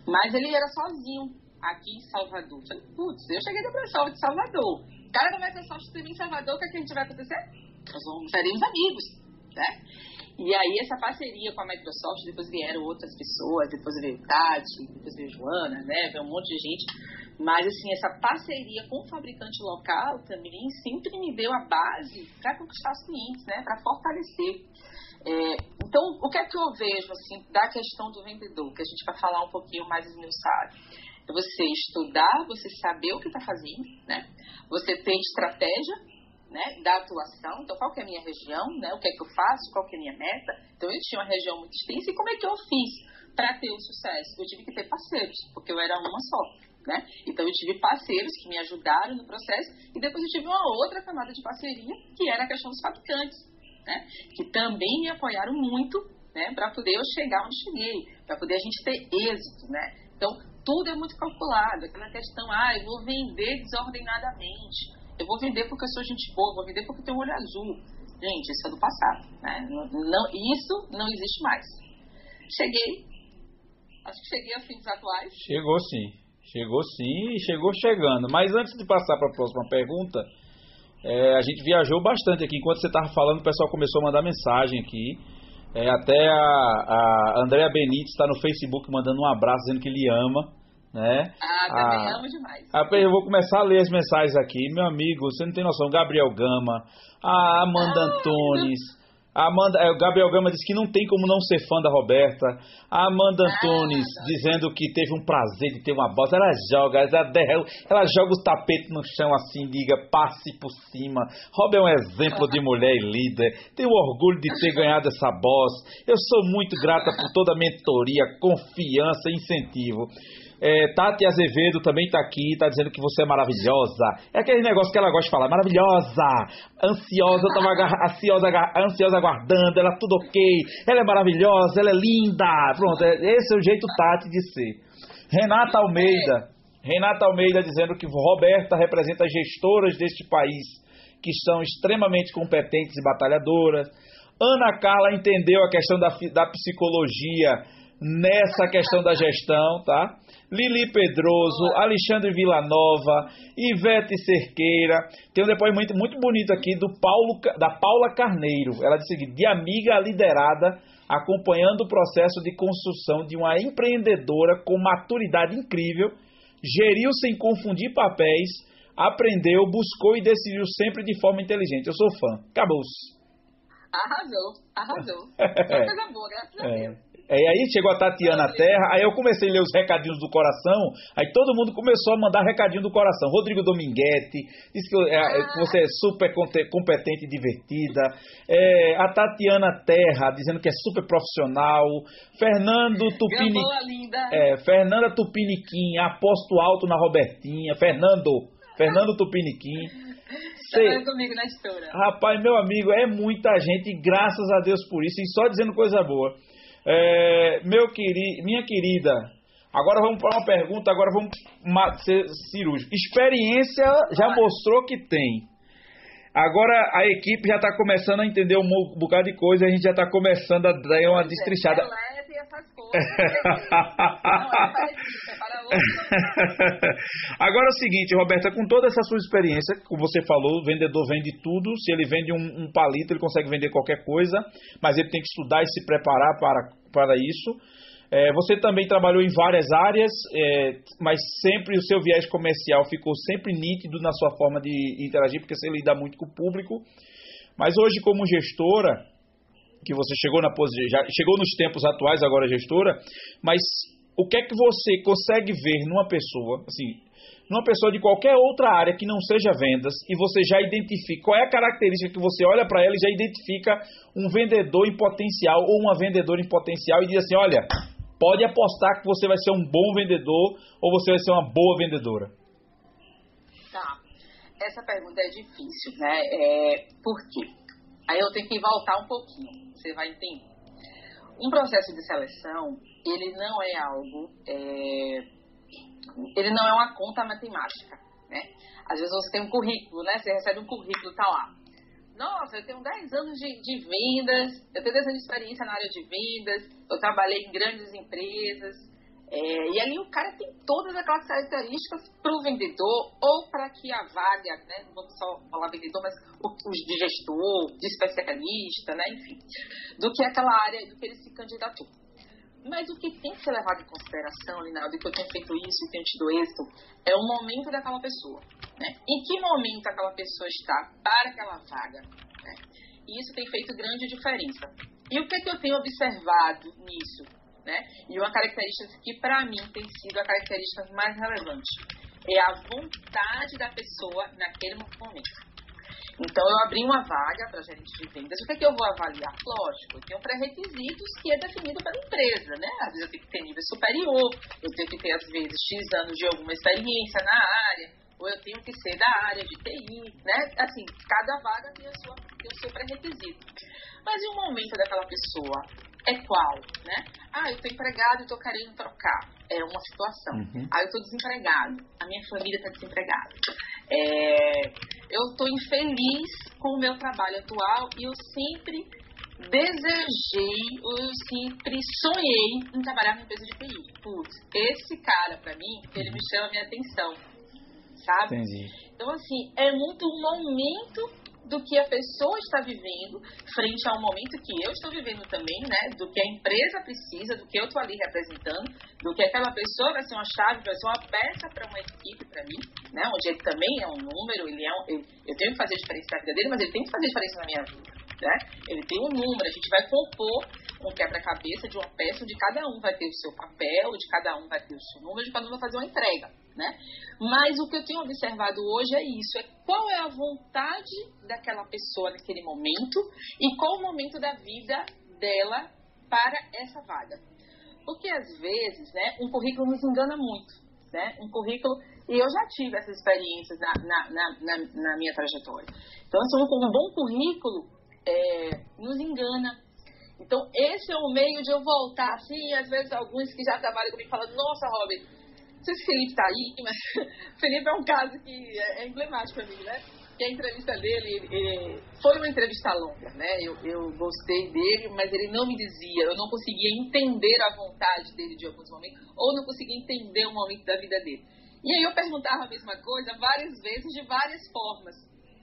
Mas ele era sozinho aqui em Salvador. Falei, putz, eu cheguei da Microsoft de Salvador. Cara da Microsoft teve em Salvador, o que, é que a gente vai acontecer? Nós vamos seremos amigos, né? E aí essa parceria com a Microsoft, depois vieram outras pessoas, depois veio Tati, depois veio Joana, né? Veio um monte de gente. Mas assim, essa parceria com o fabricante local também sempre me deu a base para conquistar os clientes, né? Para fortalecer. É, então, o que é que eu vejo assim da questão do vendedor, que a gente vai falar um pouquinho mais esmiuçado? É você estudar, você saber o que está fazendo, né? Você ter estratégia, né, da atuação. Então, qual que é a minha região, né? O que é que eu faço, qual que é a minha meta? Então, eu tinha uma região muito extensa e como é que eu fiz para ter o sucesso? Eu tive que ter parceiros, porque eu era uma só. Né? Então eu tive parceiros que me ajudaram no processo e depois eu tive uma outra camada de parceria que era a questão dos fabricantes né? que também me apoiaram muito né, para poder eu chegar onde cheguei, para poder a gente ter êxito. Né? Então, tudo é muito calculado. Aquela questão, ah, eu vou vender desordenadamente, eu vou vender porque eu sou gente boa, vou vender porque eu tenho olho azul. Gente, isso é do passado. Né? Não, isso não existe mais. Cheguei, acho que cheguei a fins atuais. Chegou sim. Chegou sim e chegou chegando. Mas antes de passar para a próxima pergunta, é, a gente viajou bastante aqui. Enquanto você estava falando, o pessoal começou a mandar mensagem aqui. É, até a, a Andrea Benítez está no Facebook mandando um abraço, dizendo que ele ama. Né? Ah, também a, amo demais. A, eu vou começar a ler as mensagens aqui. Meu amigo, você não tem noção. Gabriel Gama, a Amanda ah, Antunes. A Amanda, é, o Gabriel Gama disse que não tem como não ser fã da Roberta. A Amanda ah, Antunes ah, dizendo que teve um prazer de ter uma bola. Ela joga, ela, ela joga o tapete no chão assim, liga, passe por cima. Rob é um exemplo de mulher e líder. Tenho orgulho de ter ganhado essa boss. Eu sou muito grata por toda a mentoria, confiança e incentivo. É, Tati Azevedo também está aqui, está dizendo que você é maravilhosa. É aquele negócio que ela gosta de falar, maravilhosa, ansiosa, eu estava ansiosa, ansiosa aguardando, ela tudo ok, ela é maravilhosa, ela é linda. Pronto, é, esse é o jeito Tati de ser. Renata Almeida, Renata Almeida dizendo que Roberta representa as gestoras deste país, que são extremamente competentes e batalhadoras. Ana Carla entendeu a questão da, da psicologia nessa questão da gestão, tá? Lili Pedroso, Alexandre Villanova, Ivete Cerqueira. Tem um depoimento muito bonito aqui do Paulo, da Paula Carneiro. Ela diz o seguinte: de amiga liderada, acompanhando o processo de construção de uma empreendedora com maturidade incrível, geriu sem confundir papéis, aprendeu, buscou e decidiu sempre de forma inteligente. Eu sou fã. Acabou-se. Arrasou, arrasou. Foi coisa boa, graças a é. Deus. É, e aí chegou a Tatiana Terra, aí eu comecei a ler os recadinhos do coração, aí todo mundo começou a mandar recadinho do coração. Rodrigo Dominguete, disse que, é, que você é super competente e divertida. É, a Tatiana Terra, dizendo que é super profissional. Fernando Tupini... É, Fernanda Tupiniquim, aposto alto na Robertinha. Fernando, Fernando Tupiniquim. Cê... comigo na história. Rapaz, meu amigo, é muita gente, graças a Deus por isso, e só dizendo coisa boa. É, meu querido, minha querida, agora vamos para uma pergunta, agora vamos ser cirúrgico. Experiência já mostrou que tem. Agora a equipe já está começando a entender um bocado de coisa, a gente já está começando a dar uma destrichada. Agora é o seguinte, Roberta, com toda essa sua experiência, como você falou, o vendedor vende tudo. Se ele vende um, um palito, ele consegue vender qualquer coisa, mas ele tem que estudar e se preparar para, para isso. É, você também trabalhou em várias áreas, é, mas sempre o seu viés comercial ficou sempre nítido na sua forma de interagir, porque você lida muito com o público. Mas hoje, como gestora, que você chegou na já chegou nos tempos atuais agora gestora, mas o que é que você consegue ver numa pessoa, assim, numa pessoa de qualquer outra área que não seja vendas e você já identifica qual é a característica que você olha para ela e já identifica um vendedor em potencial ou uma vendedora em potencial e diz assim, olha, pode apostar que você vai ser um bom vendedor ou você vai ser uma boa vendedora. Tá. Essa pergunta é difícil, né? É, por quê? Aí eu tenho que voltar um pouquinho, você vai entender. Um processo de seleção, ele não é algo, é, ele não é uma conta matemática, né? Às vezes você tem um currículo, né? Você recebe um currículo, tá lá. Nossa, eu tenho 10 anos de, de vendas, eu tenho 10 anos de experiência na área de vendas, eu trabalhei em grandes empresas, é, e ali o cara tem todas aquelas características para o vendedor ou para que a vaga, né, não vamos só falar vendedor, mas os de gestor, de especialista, né, enfim, do que aquela área do que ele se candidatou. Mas o que tem que ser levado em consideração, Linaldo, que eu tenho feito isso e tenho tido êxito, é o momento daquela pessoa. Né? Em que momento aquela pessoa está para aquela vaga. Né? E isso tem feito grande diferença. E o que, é que eu tenho observado nisso? né? E uma característica que para mim tem sido a característica mais relevante é a vontade da pessoa naquele momento. Então, eu abri uma vaga para gerente de vendas. O que é que eu vou avaliar? Lógico, eu tenho pré-requisitos que é definido pela empresa, né? Às vezes eu tenho que ter nível superior, eu tenho que ter, às vezes, X anos de alguma experiência na área, ou eu tenho que ser da área de TI, né? Assim, cada vaga tem, a sua, tem o seu pré-requisito. Mas e o momento daquela pessoa é qual, né? Ah, eu estou empregado e estou querendo trocar. É uma situação. Uhum. Ah, eu estou desempregado. A minha família está desempregada. É, eu estou infeliz com o meu trabalho atual e eu sempre desejei, eu sempre sonhei em trabalhar numa empresa de TI. Putz, esse cara, para mim, ele me chama a minha atenção. Sabe? Entendi. Então, assim, é muito um momento do que a pessoa está vivendo frente ao momento que eu estou vivendo também, né? Do que a empresa precisa, do que eu estou ali representando, do que aquela pessoa vai ser uma chave, vai ser uma peça para uma equipe para mim, né? Onde ele também é um número, ele é um, ele, eu tenho que fazer diferença na vida dele, mas ele tem que fazer diferença na minha vida, né? Ele tem um número, a gente vai compor um quebra-cabeça de uma peça onde cada um vai ter o seu papel, onde cada um vai ter o seu número, onde cada um vai fazer uma entrega, né? Mas o que eu tenho observado hoje é isso, é qual é a vontade daquela pessoa naquele momento e qual o momento da vida dela para essa vaga. Porque às vezes, né, um currículo nos engana muito, né? Um currículo e eu já tive essas experiências na, na, na, na minha trajetória. Então, assim, um, bom currículo é, nos engana, então, esse é o meio de eu voltar, assim, às vezes alguns que já trabalham comigo falam, nossa, Robin, sei se o Felipe está aí, mas o Felipe é um caso que é, é emblemático para mim, né? que a entrevista dele ele, foi uma entrevista longa, né? Eu, eu gostei dele, mas ele não me dizia, eu não conseguia entender a vontade dele de alguns momentos, ou não conseguia entender o momento da vida dele. E aí eu perguntava a mesma coisa várias vezes, de várias formas,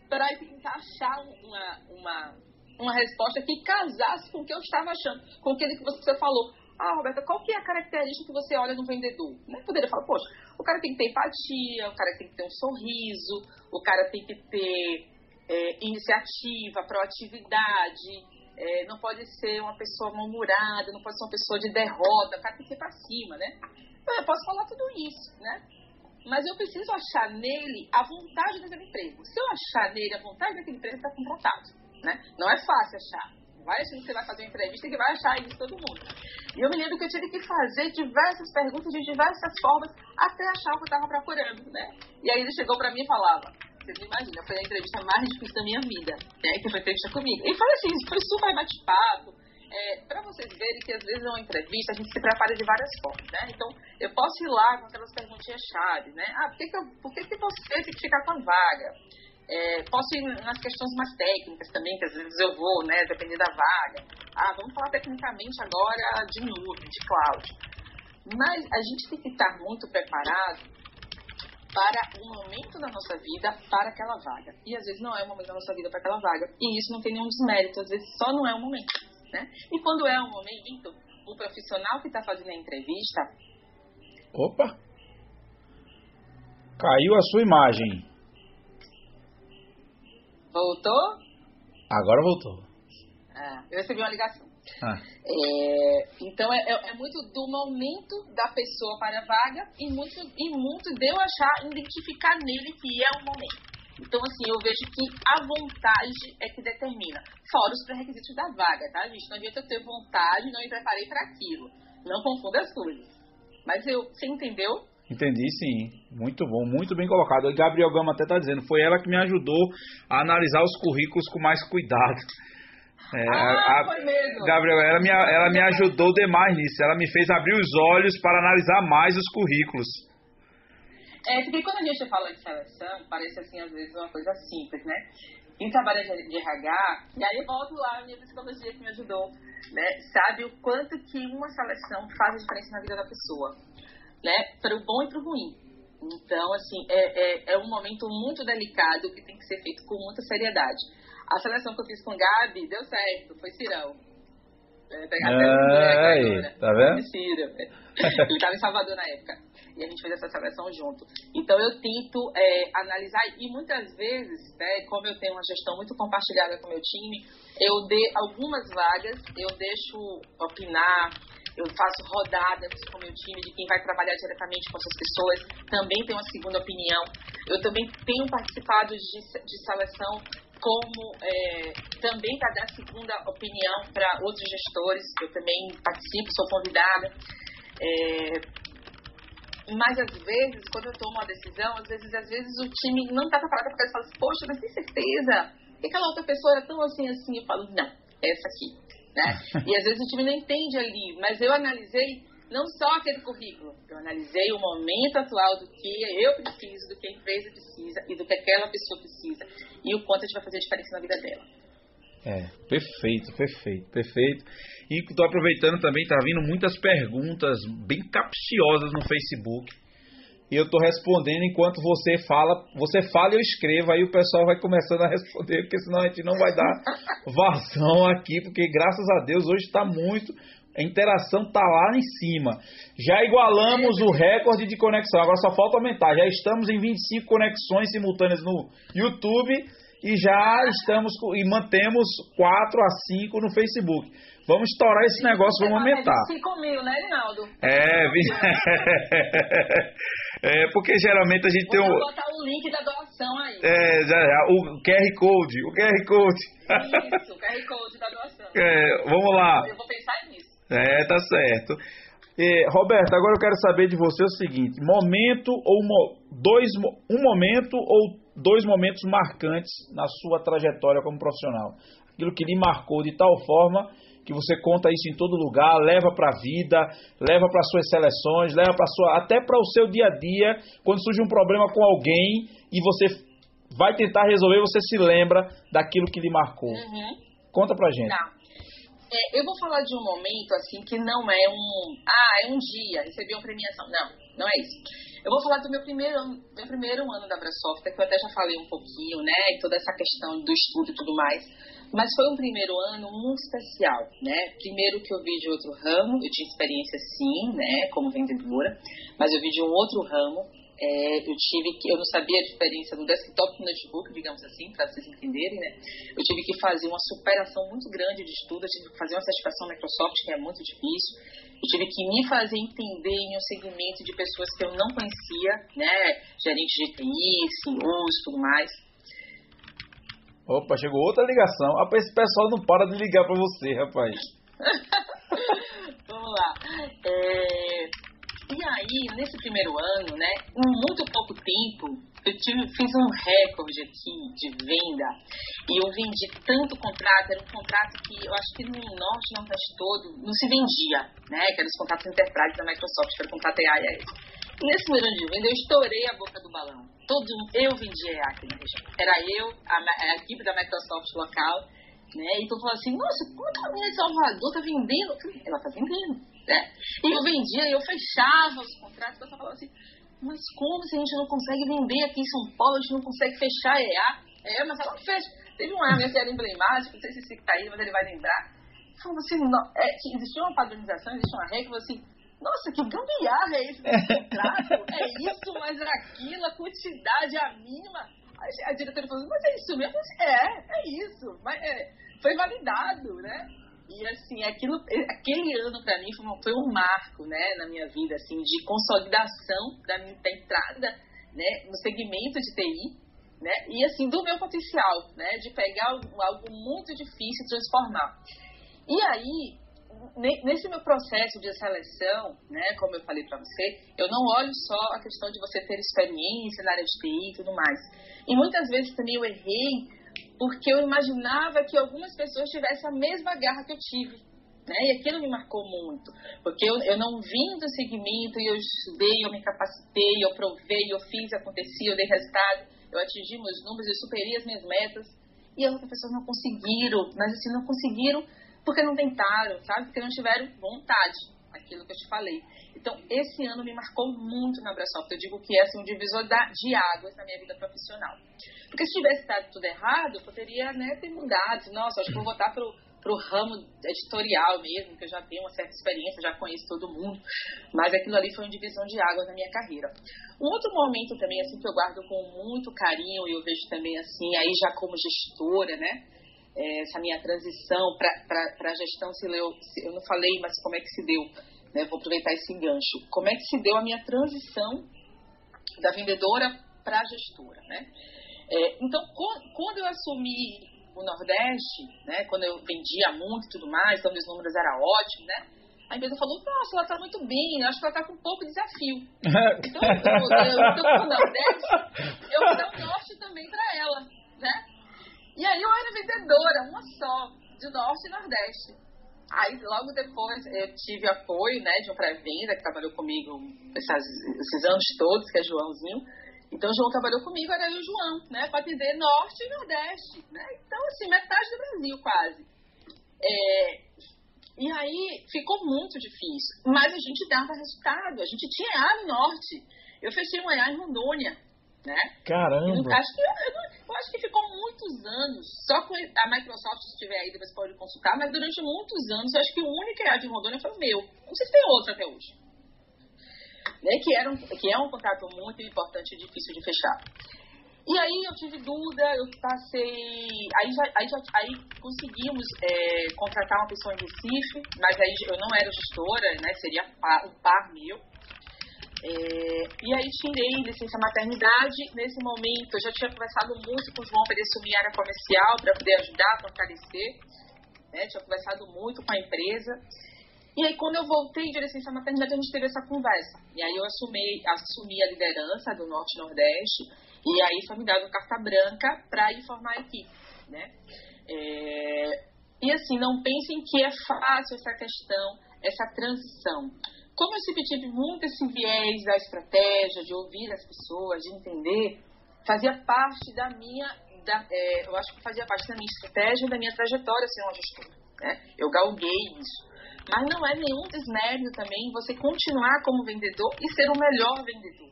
para tentar achar uma, uma, uma resposta que casasse com o que eu estava achando, com aquilo que você falou. Ah, Roberta, qual que é a característica que você olha no vendedor? Né? Poderia falar, poxa, o cara tem que ter empatia, o cara tem que ter um sorriso, o cara tem que ter é, iniciativa, proatividade, é, não pode ser uma pessoa mal-humorada, não pode ser uma pessoa de derrota, o cara tem que ir pra cima, né? Eu posso falar tudo isso, né? Mas eu preciso achar nele a vontade daquele emprego. Se eu achar nele a vontade daquele emprego, ele está contratado, né? Não é fácil achar vai achando que você vai fazer uma entrevista que vai achar isso todo mundo. E eu me lembro que eu tive que fazer diversas perguntas de diversas formas até achar o que eu estava procurando, né? E aí ele chegou para mim e falava, você não imagina, foi a entrevista mais difícil da minha vida, né? Que foi entrevista comigo. E foi assim, foi super bate-papo. É, para vocês verem que às vezes é uma entrevista, a gente se prepara de várias formas, né? Então, eu posso ir lá com aquelas perguntinhas-chave, né? Ah, por que, que, eu, por que, que você tem que ficar com a vaga? É, posso ir nas questões mais técnicas também, que às vezes eu vou, né, dependendo da vaga. Ah, vamos falar tecnicamente agora de nuvem, de cloud. Mas a gente tem que estar muito preparado para o momento da nossa vida para aquela vaga. E às vezes não é o momento da nossa vida para aquela vaga. E isso não tem nenhum desmérito, às vezes só não é o momento. Né? E quando é o momento, o profissional que está fazendo a entrevista. Opa! Caiu a sua imagem. Voltou? Agora voltou. Ah, eu recebi uma ligação. Ah. É, então é, é, é, muito do momento da pessoa para a vaga e muito, e muito de eu achar, identificar nele que é o momento. Então, assim, eu vejo que a vontade é que determina. Fora os pré-requisitos da vaga, tá, gente? Não adianta eu ter vontade e não me preparei para aquilo. Não confunda as coisas. Mas eu, você entendeu? Entendi, sim. Muito bom, muito bem colocado. E Gabriel Gama até está dizendo, foi ela que me ajudou a analisar os currículos com mais cuidado. É, ah, a, foi mesmo. Gabriel, ela me, ela me ajudou demais nisso. Ela me fez abrir os olhos para analisar mais os currículos. É, porque quando a gente fala de seleção, parece assim, às vezes, uma coisa simples, né? Quem trabalha de RH, e aí eu volto lá, a minha psicologia que me ajudou, né? Sabe o quanto que uma seleção faz a diferença na vida da pessoa né, para o bom e para o ruim. Então, assim, é, é, é, um momento muito delicado que tem que ser feito com muita seriedade. A seleção que eu fiz com o Gabi deu certo, foi Cirão. É, aí, tá vendo? Ciro. Ele estava em Salvador na época. E a gente fez essa seleção junto. Então, eu tento é, analisar, e muitas vezes, né, como eu tenho uma gestão muito compartilhada com o meu time, eu dei algumas vagas, eu deixo opinar, eu faço rodadas com o meu time de quem vai trabalhar diretamente com essas pessoas, também tenho uma segunda opinião. Eu também tenho participado de, de seleção como é, também para dar segunda opinião para outros gestores, eu também participo, sou convidada. É, mas às vezes, quando eu tomo uma decisão, às vezes, às vezes o time não está preparado para falar assim, poxa, mas tem certeza? que aquela outra pessoa era tão assim, assim? Eu falo, não, essa aqui né? E às vezes o time não entende ali, mas eu analisei não só aquele currículo, eu analisei o momento atual do que eu preciso, do que a empresa precisa e do que aquela pessoa precisa e o quanto a gente vai fazer diferença na vida dela. É, perfeito, perfeito, perfeito. E estou aproveitando também, está vindo muitas perguntas bem capciosas no Facebook e eu estou respondendo enquanto você fala, você fala e eu escrevo, aí o pessoal vai começando a responder, porque senão a gente não vai dar vazão aqui, porque graças a Deus hoje está muito, a interação está lá em cima. Já igualamos o recorde de conexão, agora só falta aumentar. Já estamos em 25 conexões simultâneas no YouTube e já estamos e mantemos 4 a 5 no Facebook. Vamos estourar esse negócio, vamos aumentar. 5 mil, né, Rinaldo? É, é, porque geralmente a gente Vou tem um. botar o link da doação aí. É, já, o QR Code, o QR Code. Isso, o QR Code da doação. É, vamos lá. Eu vou pensar nisso. É, tá certo. É, Roberto, agora eu quero saber de você o seguinte: momento ou dois, um momento ou dois momentos marcantes na sua trajetória como profissional. Aquilo que lhe marcou de tal forma que você conta isso em todo lugar, leva para a vida, leva para suas seleções, leva para sua até para o seu dia a dia, quando surge um problema com alguém e você vai tentar resolver, você se lembra daquilo que lhe marcou. Uhum. Conta pra gente. Tá. É, eu vou falar de um momento assim que não é um. Ah, é um dia, recebi uma premiação. Não, não é isso. Eu vou falar do meu primeiro, meu primeiro ano da Brasoft, que eu até já falei um pouquinho, né? E toda essa questão do estudo e tudo mais. Mas foi um primeiro ano muito especial, né? Primeiro que eu vi de outro ramo, eu tinha experiência sim, né, como vendedora, mas eu vi de um outro ramo. É, eu tive que, eu não sabia a diferença do desktop e notebook, digamos assim, para vocês entenderem, né? Eu tive que fazer uma superação muito grande de estudo, eu tive que fazer uma certificação Microsoft, que é muito difícil. Eu tive que me fazer entender em um segmento de pessoas que eu não conhecia, né? Gerentes de TI, CEOs, tudo mais. Opa, chegou outra ligação. Ah, esse pessoal não para de ligar para você, rapaz. Vamos lá. É... E aí, nesse primeiro ano, né, em muito pouco tempo, eu tive, fiz um recorde aqui de venda e eu vendi tanto contrato, era um contrato que eu acho que no norte, no nordeste todo, não se vendia, né, que eram os contratos enterprise da Microsoft, que era contrato EA e nesse primeiro ano de venda, eu estourei a boca do balão. Todo, eu vendia EA aqui na região. Era eu, a, a equipe da Microsoft local, né? Então falou assim, nossa, quanto a menina de Salvador tá vendendo? Ela tá vendendo, né? E eu vendia, eu fechava os contratos, pessoa falava assim, mas como se a gente não consegue vender aqui em São Paulo, a gente não consegue fechar EA? É, mas ela fecha. Teve um ano que era emblemático, não sei se esse que tá aí, mas ele vai lembrar. Falou assim, não, é, existia uma padronização, existia uma regra, falou assim, nossa, que gambiarra é esse contrato? é isso, mas é aquilo, a quantidade, a mínima. A, a diretora falou, mas é isso mesmo? É, é isso. Mas é, foi validado, né? E assim, aquilo, aquele ano para mim foi, uma, foi, um marco, né, na minha vida, assim, de consolidação da, minha, da entrada, né, no segmento de TI, né, e assim do meu potencial, né, de pegar algo, algo muito difícil e transformar. E aí nesse meu processo de seleção, né, como eu falei para você, eu não olho só a questão de você ter experiência na área de TI e tudo mais. E muitas vezes também eu errei porque eu imaginava que algumas pessoas tivessem a mesma garra que eu tive. Né? E aquilo me marcou muito, porque eu, eu não vim do segmento e eu estudei, eu me capacitei, eu provei, eu fiz, acontecia, eu dei resultado, eu atingi meus números, eu superei as minhas metas. E as outras pessoas não conseguiram, mas assim, não conseguiram porque não tentaram, sabe? Porque não tiveram vontade, aquilo que eu te falei. Então, esse ano me marcou muito na Brasoft. Eu digo que é assim, um divisor de águas na minha vida profissional. Porque se tivesse dado tudo errado, eu poderia né, ter mudado. Nossa, acho que vou voltar para o ramo editorial mesmo, que eu já tenho uma certa experiência, já conheço todo mundo. Mas aquilo ali foi um divisão de águas na minha carreira. Um outro momento também, assim, que eu guardo com muito carinho, e eu vejo também, assim, aí já como gestora, né? É, essa minha transição para a gestão se leu, eu não falei, mas como é que se deu, né? Vou aproveitar esse gancho. Como é que se deu a minha transição da vendedora para a gestora, né? É, então, quando eu assumi o Nordeste, né, quando eu vendia muito e tudo mais, então meus números eram ótimos, né? A empresa falou, nossa, ela está muito bem, acho que ela está com um pouco de desafio. então, eu, eu, eu, eu, o Nordeste, eu vou dar o Norte também para ela, né? E aí eu era vendedora, uma só, de Norte e Nordeste. Aí logo depois eu tive apoio né, de um pré-venda que trabalhou comigo esses, esses anos todos, que é Joãozinho. Então o João trabalhou comigo, era eu o João, né? Para atender Norte e Nordeste. Né? Então, assim, metade do Brasil quase. É, e aí ficou muito difícil. Mas a gente dava resultado. A gente tinha EA no Norte. Eu fechei um EA em Rondônia né? Caramba! Acho que, eu, acho que ficou muitos anos, só com a Microsoft, se estiver aí, depois pode consultar, mas durante muitos anos, eu acho que o único EA de Rondônia foi o meu. Não sei se tem outro até hoje. Né? Que, era um, que é um contrato muito importante e difícil de fechar. E aí eu tive dúvida, eu passei. Aí, já, aí, já, aí conseguimos é, contratar uma pessoa em Recife, mas aí eu não era gestora, né? Seria um par meu. É, e aí tirei licença maternidade. Nesse momento, eu já tinha conversado muito com o João para ele assumir a área comercial, para poder ajudar fortalecer. Né? Tinha conversado muito com a empresa. E aí, quando eu voltei de licença maternidade, a gente teve essa conversa. E aí, eu assumi, assumi a liderança do Norte Nordeste. E aí, foi me dado carta branca para informar a equipe. Né? É, e assim, não pensem que é fácil essa questão, essa transição como eu sempre tive muito esse viés da estratégia, de ouvir as pessoas, de entender, fazia parte da minha, da, é, eu acho que fazia parte da minha estratégia, da minha trajetória ser uma gestora. Né? Eu galguei isso. Mas não é nenhum desmérito também você continuar como vendedor e ser o melhor vendedor.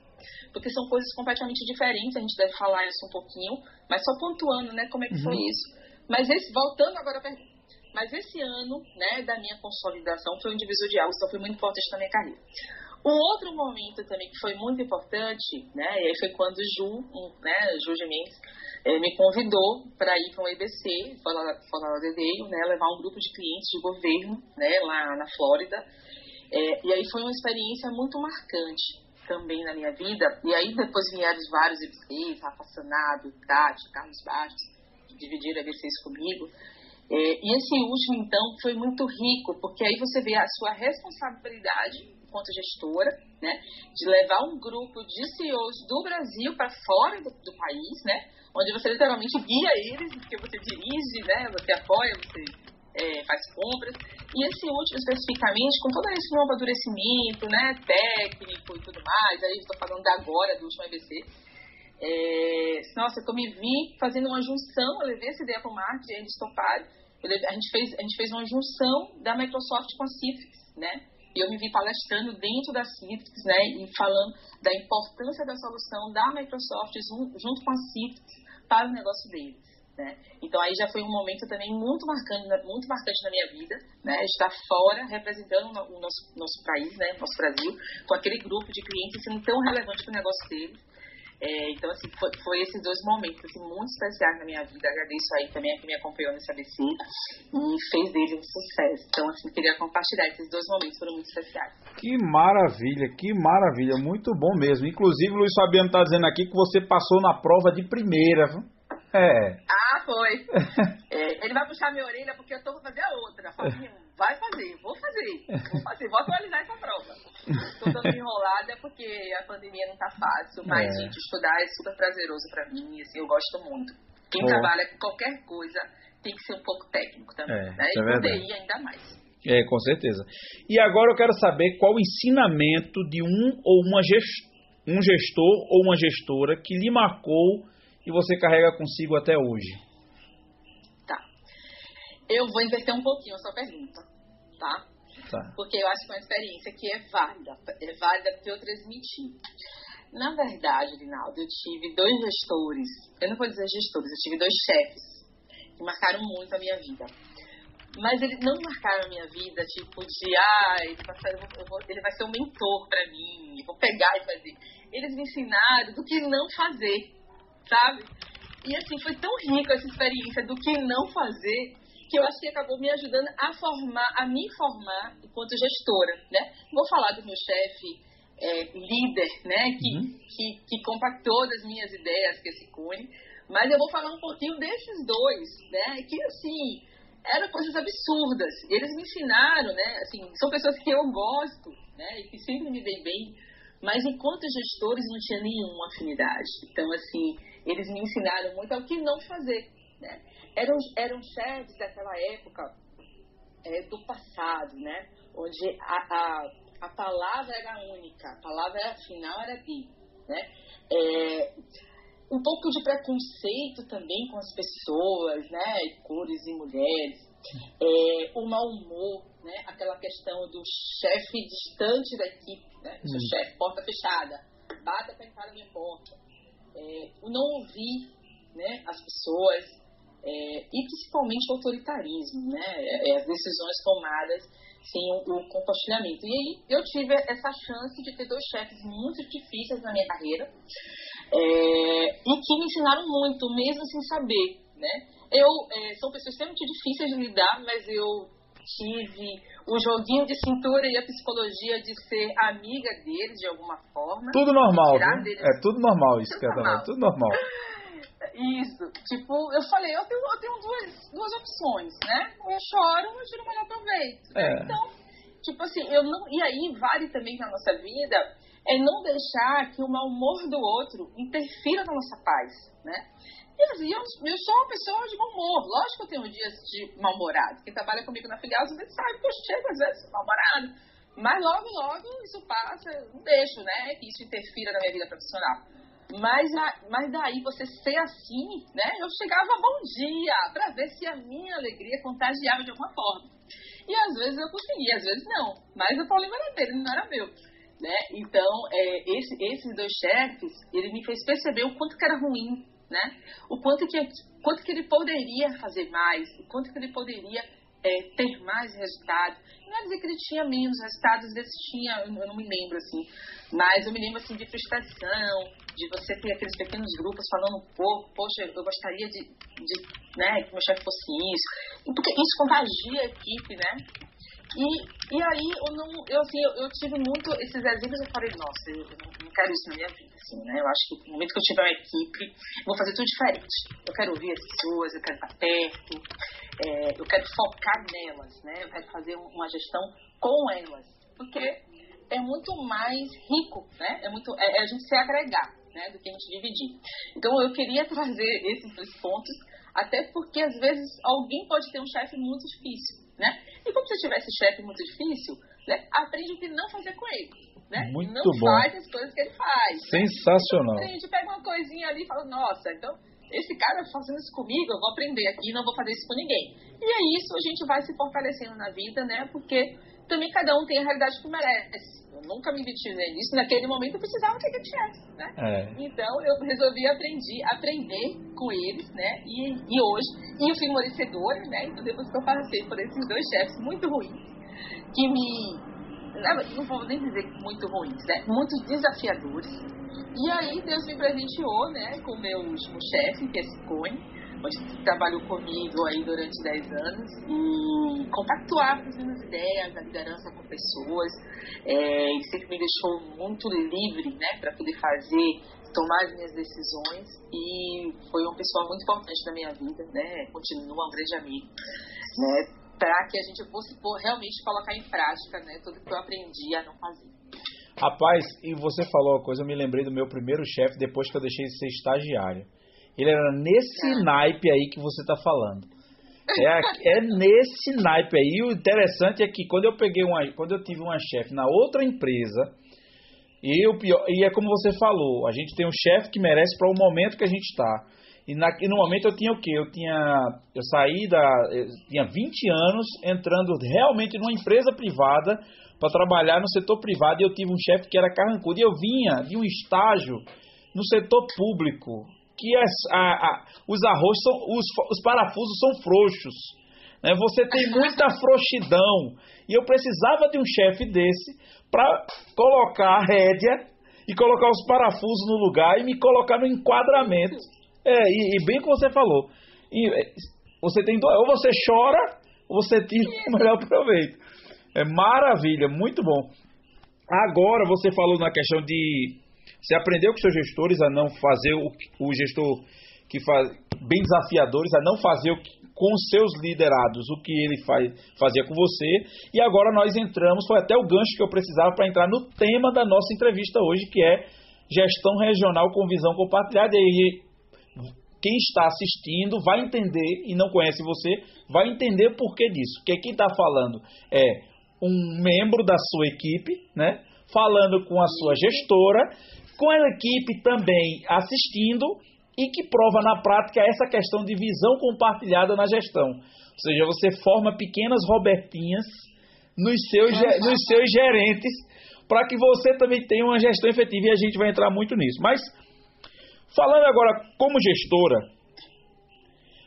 Porque são coisas completamente diferentes, a gente deve falar isso um pouquinho, mas só pontuando, né, como é que uhum. foi isso. Mas esse, voltando agora à pergunta, mas esse ano, né, da minha consolidação foi um divisor de águas, então foi muito importante na minha carreira. Um outro momento também que foi muito importante, né, e aí foi quando Ju, né, Ju Mendes, é, me convidou para ir para um EBC, foi lá veio, né, levar um grupo de clientes de governo, né, lá na Flórida. É, e aí foi uma experiência muito marcante também na minha vida. E aí depois vieram vários EBCs, Rafa Sanado, Tati, Carlos Bastos, que dividiram EBCs comigo. É, e esse último, então, foi muito rico, porque aí você vê a sua responsabilidade enquanto gestora, né, de levar um grupo de CEOs do Brasil para fora do, do país, né, onde você literalmente guia eles, porque você dirige, né? Você apoia, você é, faz compras. E esse último, especificamente, com todo esse novo amadurecimento, né? Técnico e tudo mais, aí estou falando da agora, do último ABC. É, nossa, eu me vi fazendo uma junção, eu levei essa ideia para o marketing, eles toparam. A gente, fez, a gente fez uma junção da Microsoft com a Citrix, né? E eu me vi palestrando dentro da Citrix, né? E falando da importância da solução da Microsoft junto com a Citrix para o negócio deles. Né? Então aí já foi um momento também muito marcante, muito marcante na minha vida, né? Estar fora representando o nosso, nosso país, né? Nosso Brasil, com aquele grupo de clientes sendo tão relevante para o negócio deles. É, então, assim, foi, foi, esses dois momentos assim, muito especiais na minha vida. Agradeço aí também a quem me acompanhou nesse ABC e fez dele um sucesso. Então, assim, queria compartilhar esses dois momentos, foram muito especiais. Que maravilha, que maravilha, muito bom mesmo. Inclusive, o Luiz Fabiano está dizendo aqui que você passou na prova de primeira. É. Ah, foi. é, ele vai puxar minha orelha porque eu estou para fazer a outra. Fabinho, vai fazer, vou fazer, vou fazer, vou atualizar essa prova. Estou dando enrolada porque a pandemia não está fácil, mas, é. gente, estudar é super prazeroso para mim, assim, eu gosto muito. Quem Bom. trabalha com qualquer coisa tem que ser um pouco técnico também, é, né? E é TI ainda mais. É, com certeza. E agora eu quero saber qual o ensinamento de um ou uma um gestor ou uma gestora que lhe marcou e você carrega consigo até hoje? Eu vou inverter um pouquinho a sua pergunta, tá? Tá. Porque eu acho que é uma experiência que é válida, é válida porque eu transmiti. Na verdade, Linaldo, eu tive dois gestores, eu não vou dizer gestores, eu tive dois chefes que marcaram muito a minha vida. Mas eles não marcaram a minha vida, tipo, de, ah, ele vai, ser, vou, ele vai ser um mentor para mim, vou pegar e fazer. Eles me ensinaram do que não fazer sabe? E assim, foi tão rica essa experiência do que não fazer, que eu acho que acabou me ajudando a formar, a me formar enquanto gestora, né? Vou falar do meu chefe é, líder, né? Que, uhum. que, que compactou das minhas ideias, que é esse Cune, mas eu vou falar um pouquinho desses dois, né? Que assim, eram coisas absurdas. Eles me ensinaram, né? Assim, são pessoas que eu gosto, né? E que sempre me dei bem, mas enquanto gestores não tinha nenhuma afinidade. Então, assim, eles me ensinaram muito ao que não fazer. Né? Eram, eram chefes daquela época é, do passado, né? onde a, a, a palavra era única, a palavra final era dele. Né? É, um pouco de preconceito também com as pessoas, né? cores e mulheres, é, o mau humor, né? aquela questão do chefe distante da equipe, né? Hum. chefe porta fechada, bata para entrar na minha porta é, o não ouvir né, as pessoas é, e principalmente o autoritarismo, né, é, é, as decisões tomadas sem o, o, compartilhamento. E aí eu tive essa chance de ter dois chefes muito difíceis na minha carreira é, e que me ensinaram muito, mesmo sem saber. Né? Eu, é, são pessoas extremamente difíceis de lidar, mas eu tive o joguinho de cintura e a psicologia de ser amiga deles de alguma forma. Tudo normal, deles... É tudo normal isso, tudo normal. tudo normal. Isso, tipo, eu falei, eu tenho, eu tenho duas, duas opções, né? Ou eu choro ou eu tiro o melhor proveito. É. Então, tipo assim, eu não. E aí vale também na nossa vida é não deixar que o mau humor do outro interfira na nossa paz, né? E assim, eu, eu sou uma pessoa de bom humor. Lógico que eu tenho dias de mal-humorado. Quem trabalha comigo na filial, às vezes sabe que eu chego às vezes mal-humorado. Mas logo, logo isso passa, não deixo, né? Que isso interfira na minha vida profissional. Mas, mas daí você ser assim, né? Eu chegava bom dia para ver se a minha alegria contagiava de alguma forma. E às vezes eu conseguia, às vezes não. Mas o problema era dele, não era meu. Né? Então, é, esse, esses dois chefes, ele me fez perceber o quanto que era ruim, né? O quanto que, quanto que ele poderia fazer mais, o quanto que ele poderia é, ter mais resultados. Não é dizer que ele tinha menos resultados, às vezes tinha, eu não me lembro assim, mas eu me lembro assim de frustração, de você ter aqueles pequenos grupos falando um pouco, poxa, eu gostaria de, de né, que meu chefe fosse isso, porque isso contagia a equipe, né? E, e aí eu não, eu assim, eu, eu tive muito esses exemplos, eu falei, nossa, eu não quero isso na minha vida, assim, né? Eu acho que no momento que eu tiver uma equipe, eu vou fazer tudo diferente. Eu quero ouvir as pessoas, eu quero estar perto, é, eu quero focar nelas, né? Eu quero fazer uma gestão com elas, porque é muito mais rico, né? É muito, é, é a gente se agregar, né? Do que a gente dividir. Então eu queria trazer esses dois pontos, até porque às vezes alguém pode ter um chefe muito difícil né? E como se tivesse chefe muito difícil, né? aprende o que não fazer com ele. Né? Muito não bom. faz as coisas que ele faz. Sensacional. Né? A gente pega uma coisinha ali e fala, nossa, então esse cara fazendo isso comigo, eu vou aprender aqui, não vou fazer isso com ninguém. E é isso, a gente vai se fortalecendo na vida, né? Porque também cada um tem a realidade que merece nunca me vitimizei nisso. Naquele momento eu precisava que ele tivesse, né? É. Então eu resolvi aprendi, aprender com eles, né? E, e hoje, e eu fui merecedora, né? Então depois que eu passei por esses dois chefes muito ruins, que me. Não vou nem dizer muito ruins, né? Muito desafiadores. E aí Deus me presenteou, né? Com o meu último chefe, que é Cicone onde trabalhou comigo aí durante 10 anos, e compactuar com as minhas ideias, a liderança com pessoas, é, e sempre me deixou muito livre, né, para poder fazer, tomar as minhas decisões, e foi uma pessoa muito importante na minha vida, né, continua um grande amigo, né, para que a gente fosse realmente colocar em prática, né, tudo que eu aprendi a não fazer. Rapaz, e você falou uma coisa, eu me lembrei do meu primeiro chefe depois que eu deixei de ser estagiário. Ele era nesse é. naipe aí que você está falando. É, é nesse naipe aí. E o interessante é que quando eu peguei uma, quando eu tive uma chefe na outra empresa, e o pior, e é como você falou, a gente tem um chefe que merece para o momento que a gente está. E, na, e no momento eu tinha o quê? Eu tinha eu saí da eu tinha 20 anos entrando realmente numa empresa privada para trabalhar no setor privado e eu tive um chefe que era carrancudo e eu vinha de um estágio no setor público que as, a, a, os arroz são, os, os parafusos são frouxos. Né? Você tem muita frouxidão. E eu precisava de um chefe desse para colocar a rédea e colocar os parafusos no lugar e me colocar no enquadramento. É, e, e bem que você falou. E, é, você tem ou você chora ou você tira o melhor proveito. É maravilha, muito bom. Agora você falou na questão de você aprendeu com seus gestores a não fazer o, o gestor que faz bem desafiadores a não fazer o, com os seus liderados o que ele faz, fazia com você. E agora nós entramos, foi até o gancho que eu precisava para entrar no tema da nossa entrevista hoje, que é gestão regional com visão compartilhada. E quem está assistindo vai entender e não conhece você, vai entender o porquê disso. Porque quem está falando é um membro da sua equipe, né? Falando com a sua gestora com a equipe também assistindo e que prova na prática essa questão de visão compartilhada na gestão. Ou seja, você forma pequenas Robertinhas nos seus, nos seus gerentes para que você também tenha uma gestão efetiva e a gente vai entrar muito nisso. Mas, falando agora como gestora,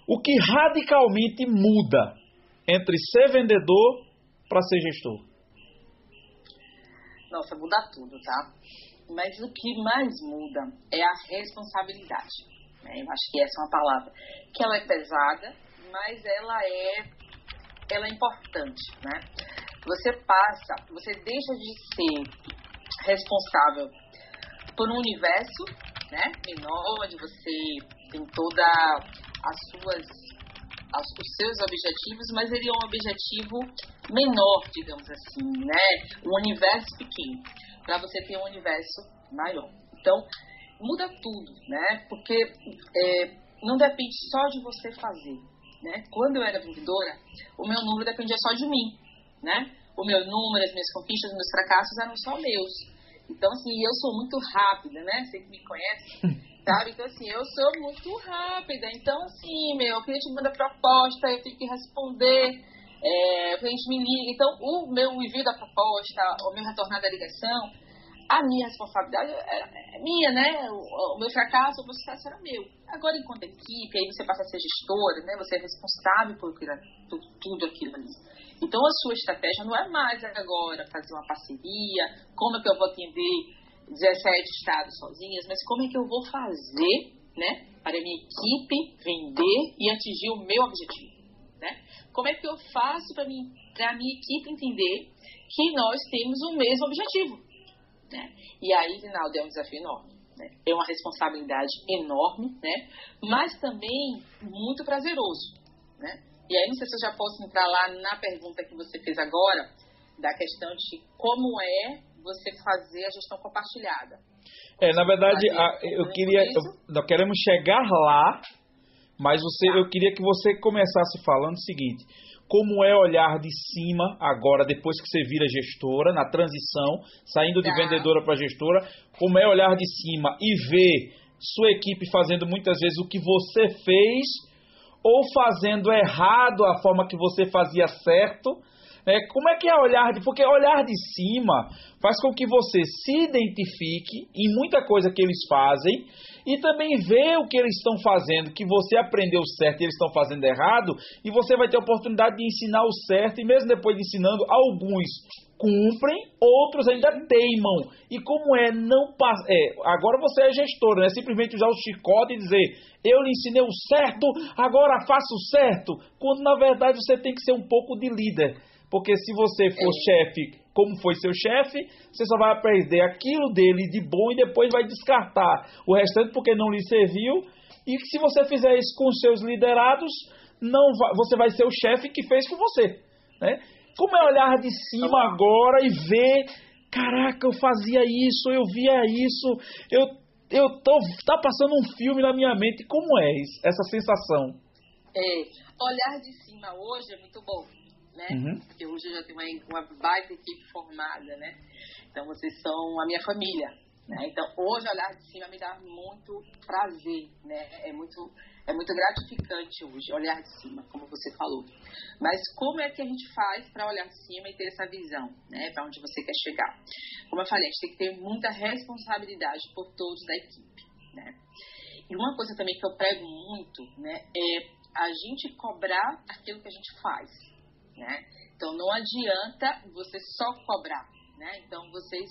o que radicalmente muda entre ser vendedor para ser gestor? Nossa, muda tudo, tá? Mas o que mais muda é a responsabilidade. Né? Eu acho que essa é uma palavra que ela é pesada, mas ela é, ela é importante, né? Você passa, você deixa de ser responsável por um universo, né, menor, onde você tem toda as suas os seus objetivos, mas ele é um objetivo menor, digamos assim, né? Um universo pequeno para você ter um universo maior. Então, muda tudo, né? Porque é, não depende só de você fazer, né? Quando eu era vendedora, o meu número dependia só de mim, né? O meu número, as minhas conquistas, os meus fracassos eram só meus. Então, assim, eu sou muito rápida, né? Você que me conhece, sabe? Então, assim, eu sou muito rápida. Então, assim, meu, o cliente manda proposta, eu tenho que responder, é, o cliente me liga. Então, o meu envio da proposta, o meu retornar da ligação, a minha responsabilidade é, é minha, né? O, meu fracasso, o meu sucesso era meu. Agora, enquanto equipe, aí você passa a ser gestora, né? Você é responsável por, por tudo aquilo ali. Então, a sua estratégia não é mais agora fazer uma parceria, como é que eu vou atender 17 estados sozinhas, mas como é que eu vou fazer, né, para a minha equipe vender e atingir o meu objetivo? Como é que eu faço para a minha equipe entender que nós temos o mesmo objetivo, né? E aí, Rinaldo, é um desafio enorme. Né? É uma responsabilidade enorme, né? mas também muito prazeroso. Né? E aí, não sei se eu já posso entrar lá na pergunta que você fez agora, da questão de como é você fazer a gestão compartilhada. É, na verdade, a, eu queria. Eu, nós queremos chegar lá, mas você, eu queria que você começasse falando o seguinte: como é olhar de cima agora, depois que você vira gestora, na transição, saindo de tá. vendedora para gestora, como é olhar de cima e ver sua equipe fazendo muitas vezes o que você fez ou fazendo errado a forma que você fazia certo. Né? Como é que é olhar de. Porque olhar de cima faz com que você se identifique em muita coisa que eles fazem e também ver o que eles estão fazendo, que você aprendeu certo e eles estão fazendo errado, e você vai ter a oportunidade de ensinar o certo, e mesmo depois de ensinando, alguns cumprem, outros ainda teimam. E como é não é, agora você é gestor, não é simplesmente usar o chicote e dizer, eu lhe ensinei o certo, agora faço o certo, quando na verdade você tem que ser um pouco de líder. Porque se você for é. chefe, como foi seu chefe, você só vai aprender aquilo dele de bom e depois vai descartar o restante porque não lhe serviu. E se você fizer isso com os seus liderados, não vai, você vai ser o chefe que fez com você. Né? Como é olhar de cima agora e ver, caraca, eu fazia isso, eu via isso, eu eu tô tá passando um filme na minha mente. Como é isso, essa sensação? É, olhar de cima hoje é muito bom né? Uhum. Porque hoje eu já tenho uma, uma baita equipe formada, né? Então vocês são a minha família, né? Então hoje olhar de cima me dá muito prazer, né? É muito é muito gratificante hoje olhar de cima, como você falou. Mas como é que a gente faz para olhar de cima e ter essa visão, né? Para onde você quer chegar? Como eu falei, a gente tem que ter muita responsabilidade por todos da equipe, né? E uma coisa também que eu prego muito, né, é a gente cobrar aquilo que a gente faz, né? Então não adianta você só cobrar, né? Então vocês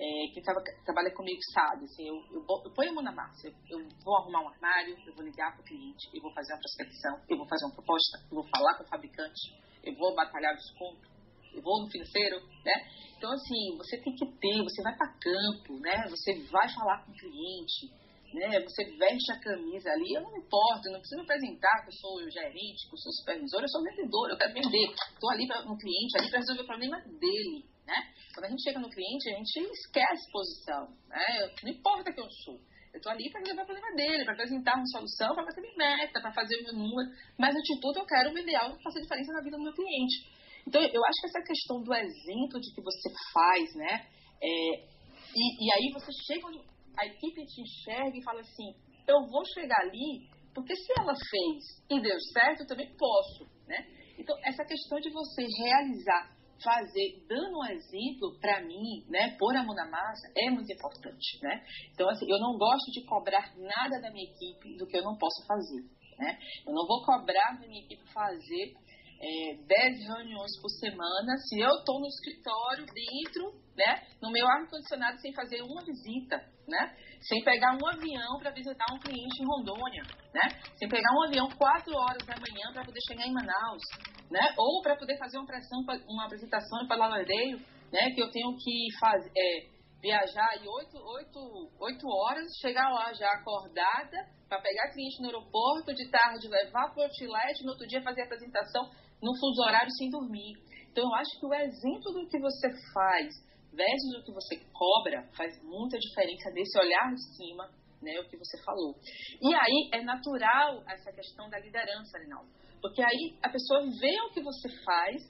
é, quem traba, trabalha comigo sabe, assim, eu, eu, eu ponho a mão na massa, eu, eu, vou arrumar um armário, eu vou ligar para o cliente, eu vou fazer uma prospecção, eu vou fazer uma proposta, eu vou falar com o fabricante, eu vou batalhar o desconto, eu vou no financeiro, né? Então, assim, você tem que ter, você vai para campo, né? Você vai falar com o cliente, né? Você veste a camisa ali, eu não me importo, eu não preciso apresentar que eu sou gerente, que eu sou supervisor, eu sou vendedor, eu quero vender. Estou ali pra, no cliente, ali para resolver o problema dele, né? Quando a gente chega no cliente, a gente esquece posição, né? Não importa que eu sou. Eu estou ali para resolver o problema dele, para apresentar uma solução, para bater minha meta, para fazer o meu número. Mas, antes tudo, eu quero vender algo que faça diferença na vida do meu cliente. Então, eu acho que essa questão do exemplo de que você faz, né? É, e, e aí você chega onde a equipe te enxerga e fala assim: eu vou chegar ali, porque se ela fez e deu certo, eu também posso, né? Então, essa questão de você realizar, fazer, dando um exemplo para mim, né, pôr a mão na massa, é muito importante, né? Então, assim, eu não gosto de cobrar nada da minha equipe do que eu não posso fazer, né? Eu não vou cobrar da minha equipe fazer é, 10 reuniões por semana se eu estou no escritório dentro, né, no meu ar-condicionado sem fazer uma visita, né? Sem pegar um avião para visitar um cliente em Rondônia, né? Sem pegar um avião quatro horas da manhã para poder chegar em Manaus, né? Ou para poder fazer uma, pressão, uma apresentação para Lalardeio, né? Que eu tenho que fazer, é, viajar aí oito, oito, oito horas, chegar lá já acordada para pegar cliente no aeroporto, de tarde levar para o outlet, no outro dia fazer a apresentação no fuso horário sem dormir. Então eu acho que o exemplo do que você faz versus o que você cobra faz muita diferença desse olhar de cima, né, o que você falou. E aí é natural essa questão da liderança, Arinaldo. Porque aí a pessoa vê o que você faz,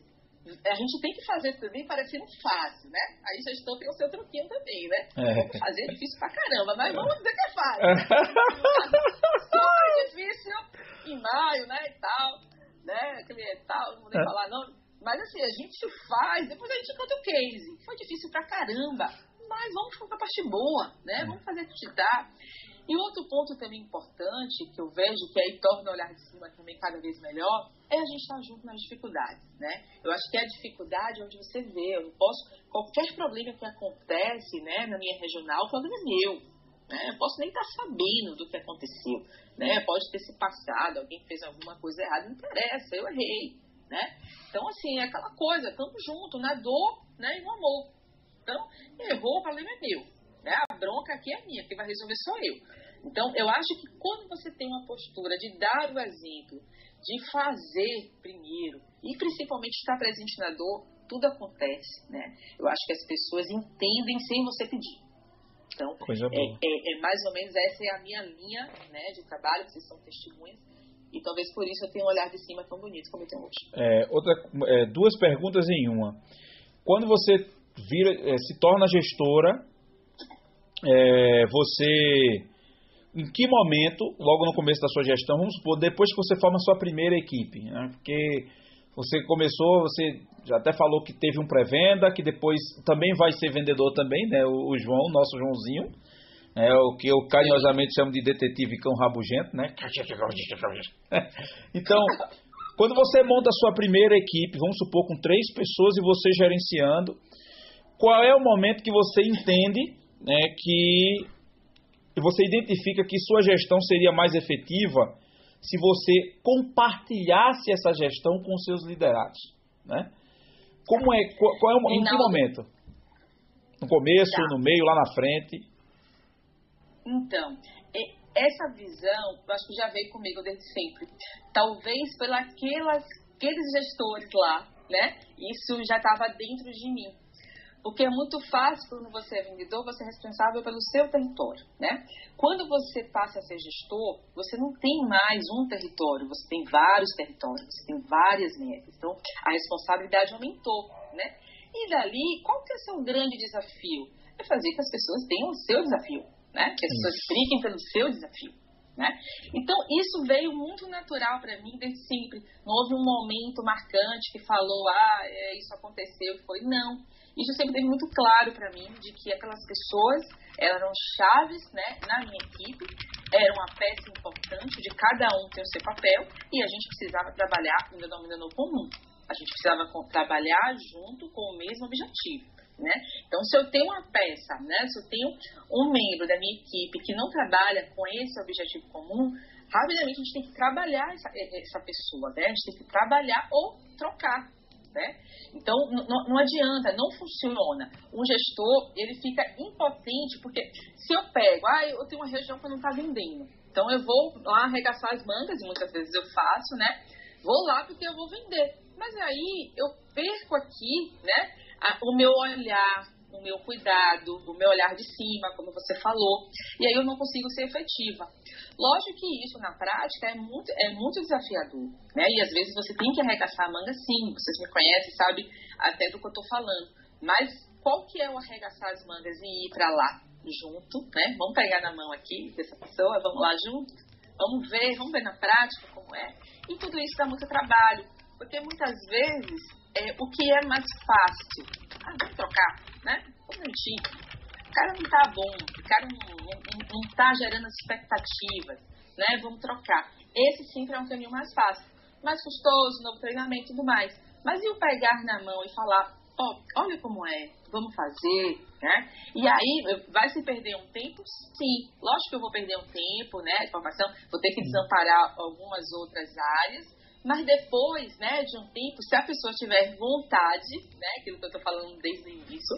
a gente tem que fazer também parecendo fácil, né? Aí gestão tem o seu truquinho também, né? É. Fazer é difícil pra caramba, mas vamos dizer que é fácil. Só é difícil em maio, né, e tal, né, aquele tal, não vou nem é. falar não. Mas assim, a gente faz, depois a gente conta o case. Foi difícil pra caramba, mas vamos focar a parte boa, né? É. Vamos fazer acreditar. E outro ponto também importante, que eu vejo que aí torna o olhar de cima também cada vez melhor, é a gente estar junto nas dificuldades, né? Eu acho que é a dificuldade onde você vê, eu não posso, qualquer problema que acontece, né, na minha regional, o problema é meu, né? Eu posso nem estar sabendo do que aconteceu, né? Pode ter se passado, alguém fez alguma coisa errada, não interessa, eu errei, né? Então, assim, é aquela coisa, estamos juntos na dor, né, e no amor. Então, errou, o problema é meu, né? A bronca aqui é minha, quem vai resolver sou eu. Então, eu acho que quando você tem uma postura de dar o exemplo, de fazer primeiro, e principalmente estar presente na dor, tudo acontece, né? Eu acho que as pessoas entendem sem você pedir. Então, é, é, é, mais ou menos essa é a minha linha né, de trabalho, vocês são testemunhas, e talvez por isso eu tenha um olhar de cima tão bonito como eu tenho hoje. É, outra, é, duas perguntas em uma. Quando você vira, é, se torna gestora, é, você em que momento, logo no começo da sua gestão, vamos supor, depois que você forma a sua primeira equipe, né? porque você começou, você já até falou que teve um pré-venda, que depois também vai ser vendedor também, né? O, o João, nosso Joãozinho, é o que eu carinhosamente chamo de detetive cão rabugento, né? então, quando você monta a sua primeira equipe, vamos supor com três pessoas e você gerenciando, qual é o momento que você entende né, que você identifica que sua gestão seria mais efetiva se você compartilhasse essa gestão com seus liderados, né? Como é, qual, qual é o, em que momento? No começo, tá. no meio, lá na frente? Então, essa visão, eu acho que já veio comigo desde sempre. Talvez pelos aqueles gestores lá, né? Isso já estava dentro de mim. Porque é muito fácil quando você é vendedor, você é responsável pelo seu território, né? Quando você passa a ser gestor, você não tem mais um território, você tem vários territórios, você tem várias metas. Então, a responsabilidade aumentou, né? E dali, qual que é o seu grande desafio? É fazer que as pessoas tenham o seu desafio, né? Que as pessoas briguem pelo seu desafio. Né? Então, isso veio muito natural para mim desde sempre. Não houve um momento marcante que falou, ah, é, isso aconteceu. Foi, não. Isso sempre teve muito claro para mim de que aquelas pessoas eram chaves né, na minha equipe, eram uma peça importante de cada um ter o seu papel e a gente precisava trabalhar no denominador comum. A gente precisava trabalhar junto com o mesmo objetivo. Né? Então, se eu tenho uma peça, né, se eu tenho um membro da minha equipe que não trabalha com esse objetivo comum, rapidamente a gente tem que trabalhar essa, essa pessoa, né? a gente tem que trabalhar ou trocar né? Então, não adianta, não funciona. Um gestor, ele fica impotente, porque se eu pego, ah, eu tenho uma região que não está vendendo, então eu vou lá arregaçar as mangas, e muitas vezes eu faço, né? Vou lá porque eu vou vender. Mas aí eu perco aqui, né, o meu olhar, o meu cuidado, o meu olhar de cima, como você falou, e aí eu não consigo ser efetiva. Lógico que isso na prática é muito, é muito desafiador, né? E às vezes você tem que arregaçar a manga sim, vocês me conhecem, sabe até do que eu estou falando. Mas qual que é o arregaçar as mangas e ir para lá junto, né? Vamos pegar na mão aqui dessa pessoa, vamos lá junto, vamos ver, vamos ver na prática como é. E tudo isso dá muito trabalho, porque muitas vezes é, o que é mais fácil ah, vamos trocar, né? Um minutinho. O cara não tá bom, o cara não, não, não tá gerando as expectativas, né? Vamos trocar. Esse sempre é um caminho mais fácil. Mais custoso, novo treinamento e tudo mais. Mas e o pegar na mão e falar, ó, oh, olha como é, vamos fazer, né? E aí, vai se perder um tempo? Sim. Lógico que eu vou perder um tempo, né, de formação, vou ter que desamparar algumas outras áreas, mas depois, né, de um tempo, se a pessoa tiver vontade, né, aquilo que eu estou falando desde o início,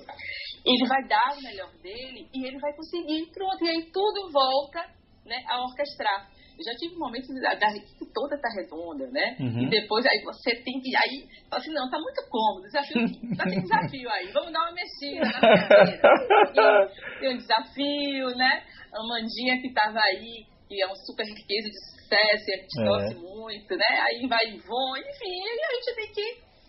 ele vai dar o melhor dele e ele vai conseguir. Pronto, e aí tudo volta né, a orquestrar. Eu já tive momentos da, da equipe toda tá redonda, né? Uhum. E depois aí você tem que. Aí fala assim, não, tá muito cômodo, desafio, tá sem desafio aí, vamos dar uma mexida na. Tem um desafio, né? A Mandinha que tava aí, que é um super riqueza de sucesso, e a gente é. torce muito, né? Aí vai Ivon, enfim, a gente tem que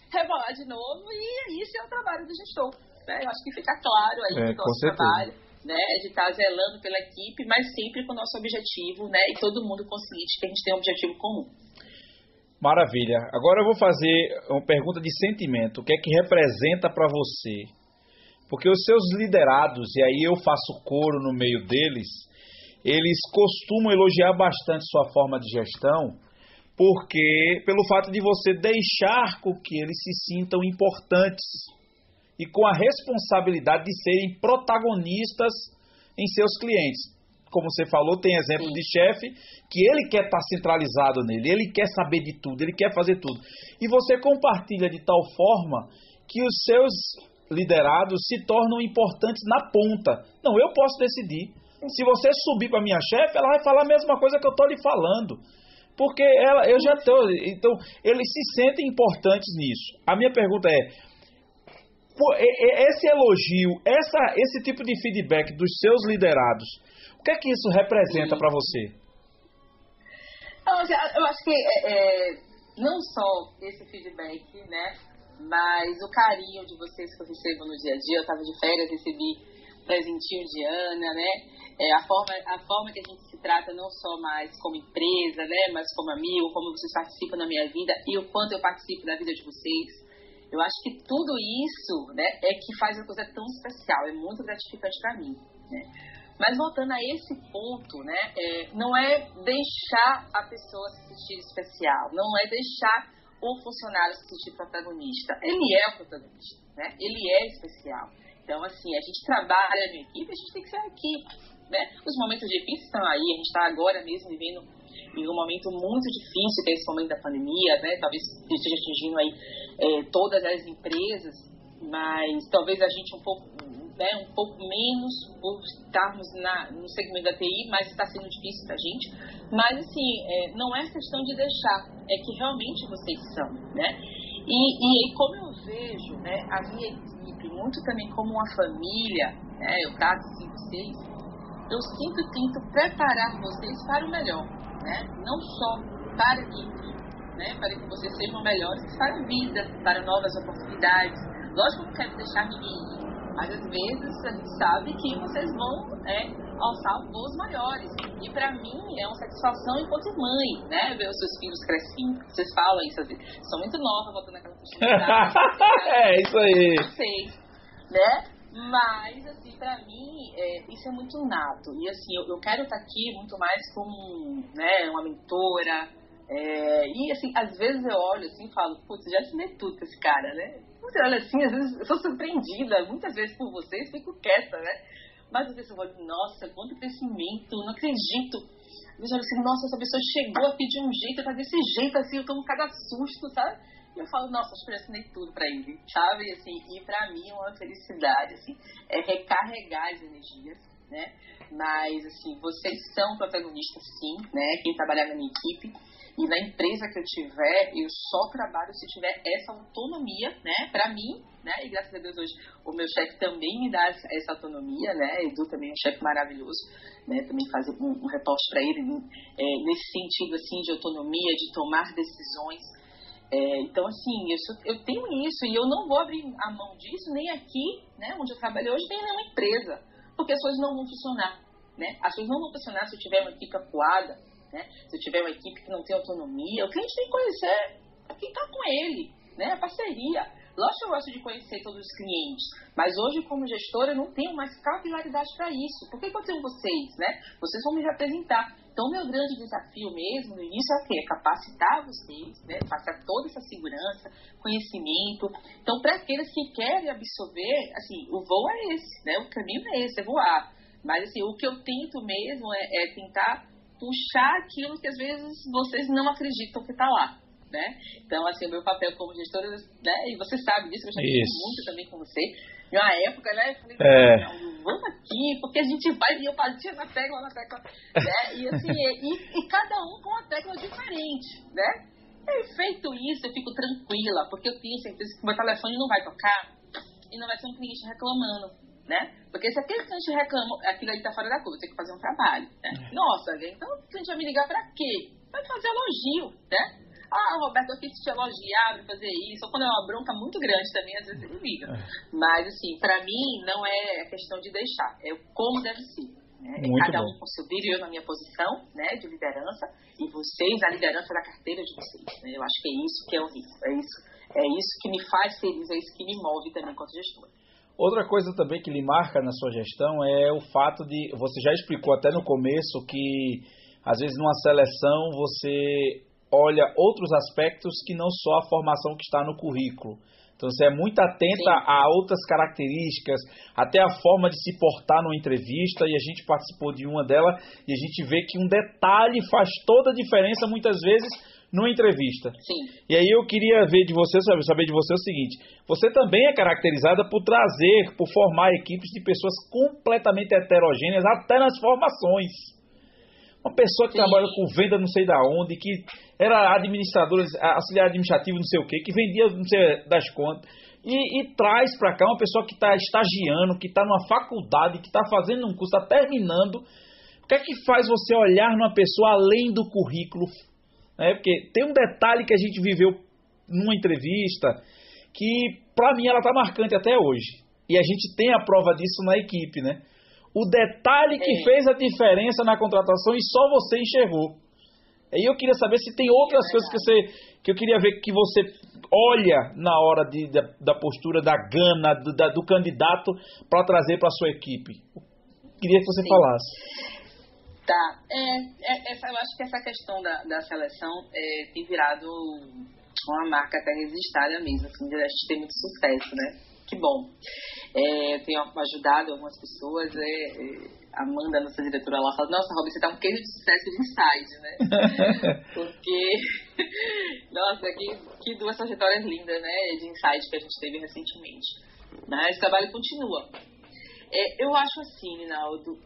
rebolar de novo e isso é o trabalho do gestor. Né? Eu acho que fica claro aí é, o nosso trabalho. Né, de estar tá zelando pela equipe, mas sempre com o nosso objetivo, né, e todo mundo consciente que a gente tem um objetivo comum. Maravilha. Agora eu vou fazer uma pergunta de sentimento. O que é que representa para você? Porque os seus liderados, e aí eu faço coro no meio deles, eles costumam elogiar bastante sua forma de gestão, porque pelo fato de você deixar com que eles se sintam importantes e com a responsabilidade de serem protagonistas em seus clientes. Como você falou, tem exemplo Sim. de chefe que ele quer estar centralizado nele, ele quer saber de tudo, ele quer fazer tudo. E você compartilha de tal forma que os seus liderados se tornam importantes na ponta. Não, eu posso decidir. Se você subir para minha chefe, ela vai falar a mesma coisa que eu estou lhe falando. Porque ela, eu já estou. Então, eles se sentem importantes nisso. A minha pergunta é: esse elogio, essa, esse tipo de feedback dos seus liderados, o que é que isso representa para você? Eu acho que é, é, não só esse feedback, né, mas o carinho de vocês que eu recebo no dia a dia. Eu estava de férias, recebi presentinho de Ana, né? é, a, forma, a forma que a gente se trata não só mais como empresa, né, mas como amigo, como vocês participam da minha vida e o quanto eu participo da vida de vocês. Eu acho que tudo isso né, é que faz a coisa tão especial, é muito gratificante para mim. Né? Mas voltando a esse ponto, né, é, não é deixar a pessoa se sentir especial, não é deixar o funcionário se sentir protagonista. Ele é o protagonista, né? ele é especial. Então, assim, a gente trabalha em equipe, a gente tem que ser equipe né? Os momentos difíceis estão aí, a gente está agora mesmo vivendo em um momento muito difícil, que é esse momento da pandemia, né? Talvez esteja atingindo aí é, todas as empresas, mas talvez a gente um pouco, né, um pouco menos por estarmos na, no segmento da TI, mas está sendo difícil para a gente. Mas, assim, é, não é questão de deixar, é que realmente vocês são, né? E, e como eu vejo né, a minha equipe muito também como uma família, né, eu trato assim vocês, eu sempre tento preparar vocês para o melhor, né? Não só para isso, né? Para que vocês sejam melhores para a vida, para novas oportunidades. Lógico que eu não quero deixar ninguém ir, mas às vezes a gente sabe que vocês vão é, alçar voos maiores. E para mim é uma satisfação enquanto mãe, né? Ver os seus filhos crescendo. Vocês falam isso, assim, são muito nova, voltando aquela questão. é, isso aí. Sei, né? Mas, assim, pra mim, é, isso é muito nato. E, assim, eu, eu quero estar aqui muito mais como né, uma mentora. É, e, assim, às vezes eu olho assim e falo, putz, já assinei tudo com esse cara, né? Você olha assim, às vezes eu sou surpreendida, muitas vezes por vocês, fico quieta, né? Mas às vezes eu olho, nossa, quanto crescimento, não acredito. Eu olho assim, nossa, essa pessoa chegou aqui de um jeito, tá desse jeito, assim, eu tomo cada susto, sabe? E eu falo, nossa, que assinei tudo pra ele, sabe? E, assim, e pra mim é uma felicidade, assim, é recarregar as energias, né? Mas, assim, vocês são protagonistas, sim, né? Quem trabalhar na minha equipe e na empresa que eu tiver, eu só trabalho se tiver essa autonomia, né? Pra mim, né? E graças a Deus hoje o meu chefe também me dá essa autonomia, né? Edu também é um chefe maravilhoso, né? Também faz um, um reporte para ele é, nesse sentido, assim, de autonomia, de tomar decisões, é, então, assim, eu, eu, tenho isso e eu não vou abrir a mão disso nem aqui, né, onde eu trabalho hoje, nem nenhuma empresa, porque as coisas não vão funcionar. Né? As coisas não vão funcionar se eu tiver uma equipe acuada, né? se tiver uma equipe que não tem autonomia. O cliente tem que conhecer quem está com ele, né? a parceria. Lógico que eu gosto de conhecer todos os clientes, mas hoje, como gestora, eu não tenho mais capilaridade para isso. Por que, que eu tenho vocês? Né? Vocês vão me representar. Então, meu grande desafio mesmo no início é o quê? É capacitar vocês, né? passar toda essa segurança, conhecimento. Então, para aqueles que querem absorver, assim, o voo é esse, né? O caminho é esse, é voar. Mas, assim, o que eu tento mesmo é, é tentar puxar aquilo que às vezes vocês não acreditam que está lá. Né? Então, assim, o meu papel como gestora, né? E você sabe disso, eu já falei muito também com você em uma época, né? Eu falei, é. vamos aqui, porque a gente vai e eu batia na tecla, na tecla, né? E assim, e, e cada um com uma tecla diferente, né? E feito isso, eu fico tranquila, porque eu tenho certeza que meu telefone não vai tocar e não vai ser um cliente reclamando, né? Porque se aquele cliente reclama, aquilo aí tá fora da curva, tem que fazer um trabalho, né? É. Nossa, então o cliente vai me ligar pra quê? Vai fazer elogio, né? ah, Roberto, eu quis te elogiar pra fazer isso. Ou quando é uma bronca muito grande também, às vezes ele liga. É. Mas, assim, pra mim, não é questão de deixar, é como deve ser. Né? Cada bom. um com seu brilho, eu na minha posição né, de liderança, e vocês a liderança da carteira de vocês. Né? Eu acho que é isso que é o risco, é isso, é isso que me faz feliz, é isso que me move também enquanto gestora. Outra coisa também que lhe marca na sua gestão é o fato de, você já explicou até no começo que às vezes numa seleção você olha outros aspectos que não só a formação que está no currículo. Então você é muito atenta Sim. a outras características, até a forma de se portar numa entrevista, e a gente participou de uma dela, e a gente vê que um detalhe faz toda a diferença muitas vezes numa entrevista. Sim. E aí eu queria ver de você, saber de você o seguinte: você também é caracterizada por trazer, por formar equipes de pessoas completamente heterogêneas, até nas formações. Uma pessoa que Sim. trabalha com venda não sei da onde, que era administradora, auxiliar administrativo não sei o que, que vendia não sei das contas. E, e traz para cá uma pessoa que está estagiando, que está numa faculdade, que está fazendo um curso, está terminando. O que é que faz você olhar numa pessoa além do currículo? É, porque tem um detalhe que a gente viveu numa entrevista que, para mim, ela está marcante até hoje. E a gente tem a prova disso na equipe, né? o detalhe que fez a diferença na contratação e só você enxergou. Aí eu queria saber se tem outras é coisas que você que eu queria ver que você olha na hora de, da, da postura da gana do, da, do candidato para trazer para sua equipe. Eu queria que você Sim. falasse. Tá, é, é, essa, eu acho que essa questão da, da seleção é, tem virado uma marca até registrada mesmo, assim, a gente tem muito sucesso, né? Que bom. É, eu tenho ajudado algumas pessoas. É, é, Amanda, nossa diretora, ela fala: Nossa, Robin, você tá um case de sucesso de inside, né? Porque, nossa, que, que duas trajetórias lindas, né? De insight que a gente teve recentemente. Mas o trabalho continua. É, eu acho assim, Rinaldo,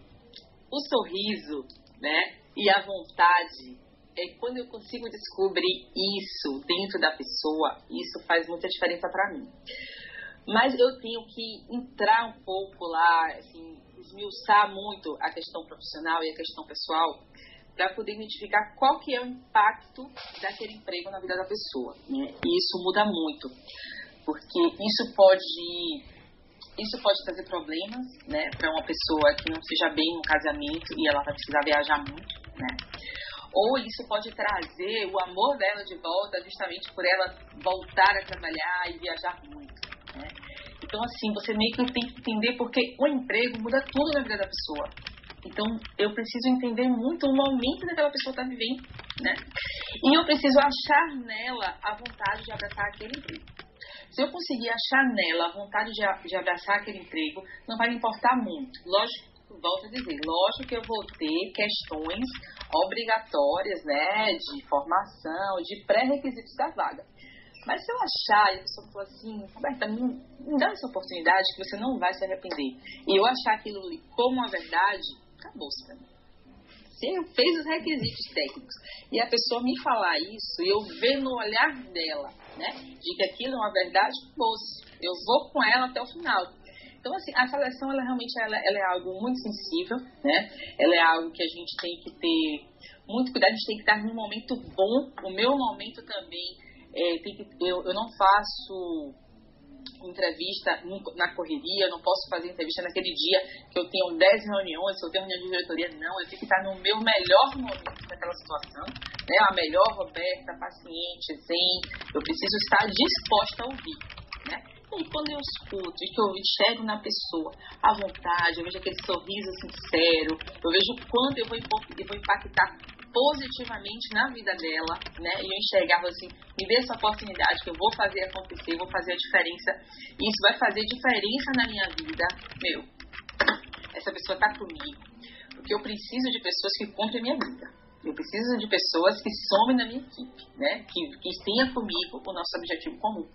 o sorriso, né? E a vontade é quando eu consigo descobrir isso dentro da pessoa, isso faz muita diferença para mim. Mas eu tenho que entrar um pouco lá, assim, esmiuçar muito a questão profissional e a questão pessoal para poder identificar qual que é o impacto daquele emprego na vida da pessoa. Né? E isso muda muito, porque isso pode isso pode trazer problemas, né, para uma pessoa que não seja bem no casamento e ela vai precisar viajar muito, né? Ou isso pode trazer o amor dela de volta, justamente por ela voltar a trabalhar e viajar muito. Né? Então, assim, você meio que tem que entender porque o emprego muda tudo na vida da pessoa. Então, eu preciso entender muito o momento daquela pessoa está vivendo, né? E eu preciso achar nela a vontade de abraçar aquele emprego. Se eu conseguir achar nela a vontade de, de abraçar aquele emprego, não vai me importar muito. Lógico, volto a dizer, lógico que eu vou ter questões obrigatórias, né, de formação, de pré-requisitos da vaga. Mas se eu achar e a pessoa falar assim, Roberta, me, me dá essa oportunidade que você não vai se arrepender. E eu achar aquilo como uma verdade, acabou-se. Se eu fez os requisitos técnicos e a pessoa me falar isso e eu ver no olhar dela, né, de que aquilo é uma verdade, acabou-se. Eu vou com ela até o final. Então, assim, a seleção, ela realmente ela, ela é algo muito sensível, né? Ela é algo que a gente tem que ter muito cuidado, a gente tem que estar num momento bom. O meu momento também é, que, eu, eu não faço entrevista na correria, eu não posso fazer entrevista naquele dia que eu tenho 10 reuniões, se eu tenho reunião de diretoria, não, eu tenho que estar no meu melhor momento daquela situação, né, a melhor Roberta, paciente, zen, eu preciso estar disposta a ouvir, né, e quando eu escuto e que eu enxergo na pessoa a vontade, eu vejo aquele sorriso sincero, eu vejo o quanto eu vou impactar positivamente na vida dela, né? E eu enxergava assim, me dê essa oportunidade que eu vou fazer acontecer, vou fazer a diferença. E isso vai fazer diferença na minha vida. Meu, essa pessoa tá comigo. Porque eu preciso de pessoas que comprem minha vida. Eu preciso de pessoas que somem na minha equipe, né? Que, que tenha comigo o nosso objetivo comum.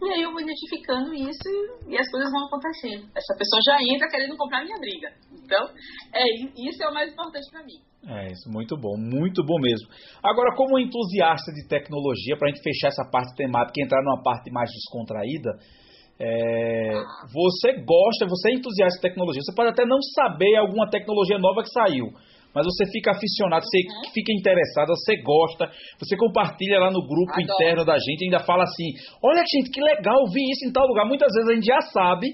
E aí eu vou identificando isso e, e, as coisas vão acontecendo. Essa pessoa já entra querendo comprar minha briga. Então, é, isso é o mais importante para mim. É, isso, muito bom, muito bom mesmo. Agora, como entusiasta de tecnologia, para a gente fechar essa parte temática e entrar numa parte mais descontraída, é, você gosta, você é entusiasta de tecnologia, você pode até não saber alguma tecnologia nova que saiu, mas você fica aficionado, você uhum. fica interessado, você gosta, você compartilha lá no grupo Adoro. interno da gente, ainda fala assim: olha, gente, que legal, vi isso em tal lugar. Muitas vezes a gente já sabe,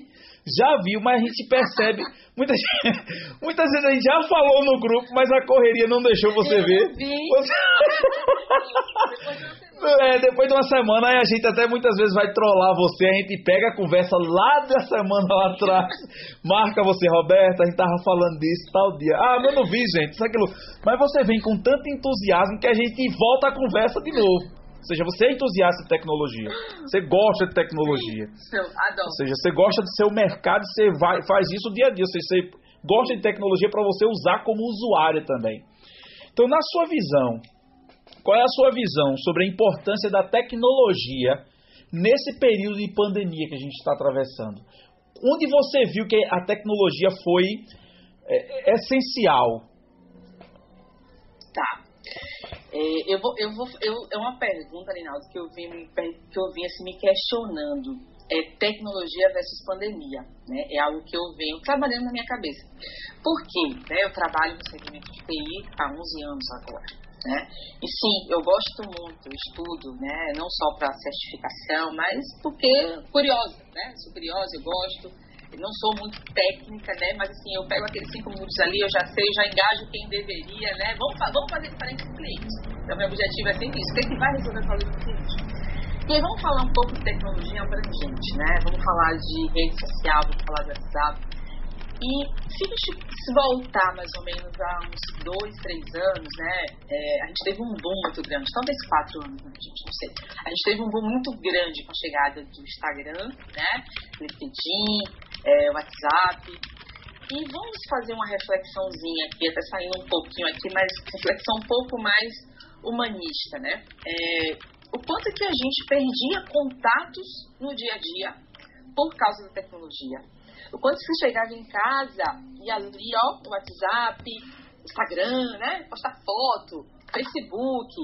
já viu, mas a gente percebe. Muitas, muitas vezes a gente já falou no grupo, mas a correria não deixou você Eu ver. Vi. Você... É, depois de uma semana, aí a gente até muitas vezes vai trollar você, a gente pega a conversa lá da semana lá atrás, marca você, Roberta, a gente tava falando disso tal dia. Ah, mas eu não vi, gente, isso aquilo. Mas você vem com tanto entusiasmo que a gente volta a conversa de novo. Ou seja, você é entusiasta de tecnologia. Você gosta de tecnologia. Isso, adoro. Ou seja, você gosta do seu mercado, você vai, faz isso dia a dia. Ou seja, você gosta de tecnologia para você usar como usuário também. Então, na sua visão, qual é a sua visão sobre a importância da tecnologia nesse período de pandemia que a gente está atravessando? Onde você viu que a tecnologia foi é, essencial? Tá. É, eu vou, eu vou, eu, é uma pergunta, Rinaldo, que eu vim, que eu vim assim, me questionando. É tecnologia versus pandemia, né? É algo que eu venho trabalhando na minha cabeça. Por quê? Né? Eu trabalho no segmento de TI há 11 anos agora. Né? E sim, eu gosto muito, estudo, né? não só para certificação, mas porque curiosa, né? Sou curiosa, eu gosto. Não sou muito técnica, né? Mas assim, eu pego aqueles cinco minutos ali, eu já sei, já engajo quem deveria, né? Vamos, vamos fazer diferente o cliente. Então, meu objetivo é sempre isso. O que, vai resolver o problema do cliente? E aí, vamos falar um pouco de tecnologia abrangente, né? Vamos falar de rede social, vamos falar de WhatsApp, e se a gente voltar mais ou menos a uns dois, três anos, né, é, a gente teve um boom muito grande, talvez quatro anos, né, gente não sei. A gente teve um boom muito grande com a chegada do Instagram, né, LinkedIn, é, WhatsApp. E vamos fazer uma reflexãozinha aqui, até saindo um pouquinho aqui, mas reflexão um pouco mais humanista, né? É, o quanto que a gente perdia contatos no dia a dia por causa da tecnologia. O quanto você chegava em casa e ali, ó, o WhatsApp, Instagram, né? Postar foto, Facebook,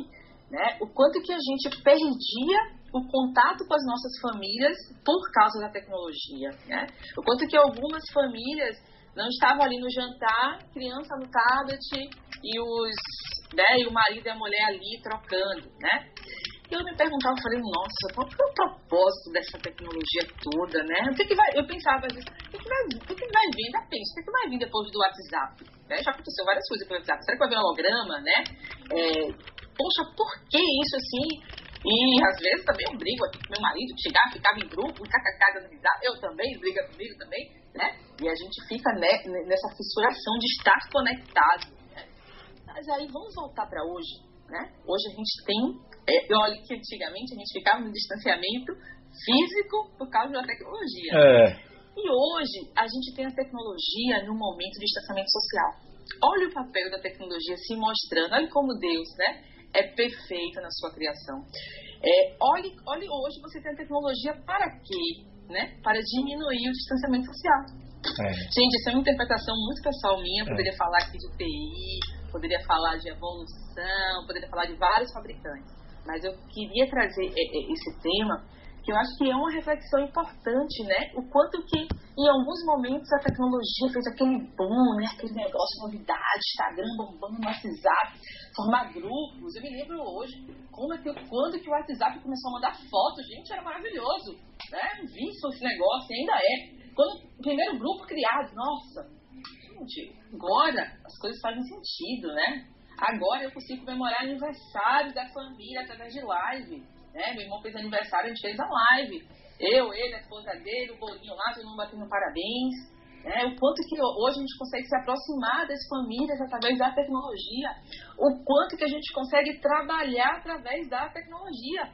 né? O quanto que a gente perdia o contato com as nossas famílias por causa da tecnologia, né? O quanto que algumas famílias não estavam ali no jantar, criança no tablet e os, né, e o marido e a mulher ali trocando, né? Eu me perguntava, eu falei, nossa, qual é o propósito dessa tecnologia toda, né? O que, que vai, eu pensava, o que, que, vai, o que, que vai vir? Ainda penso, o que, que vai vir depois do WhatsApp? Né? Já aconteceu várias coisas pelo WhatsApp. Será que vai vir um holograma, né? É, poxa, por que isso assim? E às vezes também eu brigo aqui com meu marido, chegar, ficava em grupo, dando risada, eu também, briga comigo também, né? E a gente fica né, nessa fissuração de estar conectado. Né? Mas aí vamos voltar para hoje, né? Hoje a gente tem é, olha que antigamente a gente ficava no distanciamento físico por causa da tecnologia. É. E hoje a gente tem a tecnologia no momento de distanciamento social. Olha o papel da tecnologia se mostrando, olha como Deus, né? É perfeito na sua criação. É, olhe, olhe hoje você tem a tecnologia para quê? Né? Para diminuir o distanciamento social. É. Gente, essa é uma interpretação muito pessoal minha. Poderia é. falar aqui de TI, poderia falar de evolução, poderia falar de vários fabricantes mas eu queria trazer esse tema que eu acho que é uma reflexão importante, né? O quanto que em alguns momentos a tecnologia fez aquele boom, né? Aquele negócio, novidade, Instagram bombando WhatsApp, formar grupos. Eu me lembro hoje como é que, quando que o WhatsApp começou a mandar fotos, gente, era maravilhoso, né? Vi esse negócio, ainda é. Quando o primeiro grupo criado, nossa, gente, agora as coisas fazem sentido, né? Agora eu consigo comemorar aniversário da família através de live. Né? Meu irmão fez aniversário, a gente fez a live. Eu, ele, a esposa dele, o bolinho lá, todo mundo batendo parabéns. Né? O quanto que hoje a gente consegue se aproximar das famílias através da tecnologia. O quanto que a gente consegue trabalhar através da tecnologia.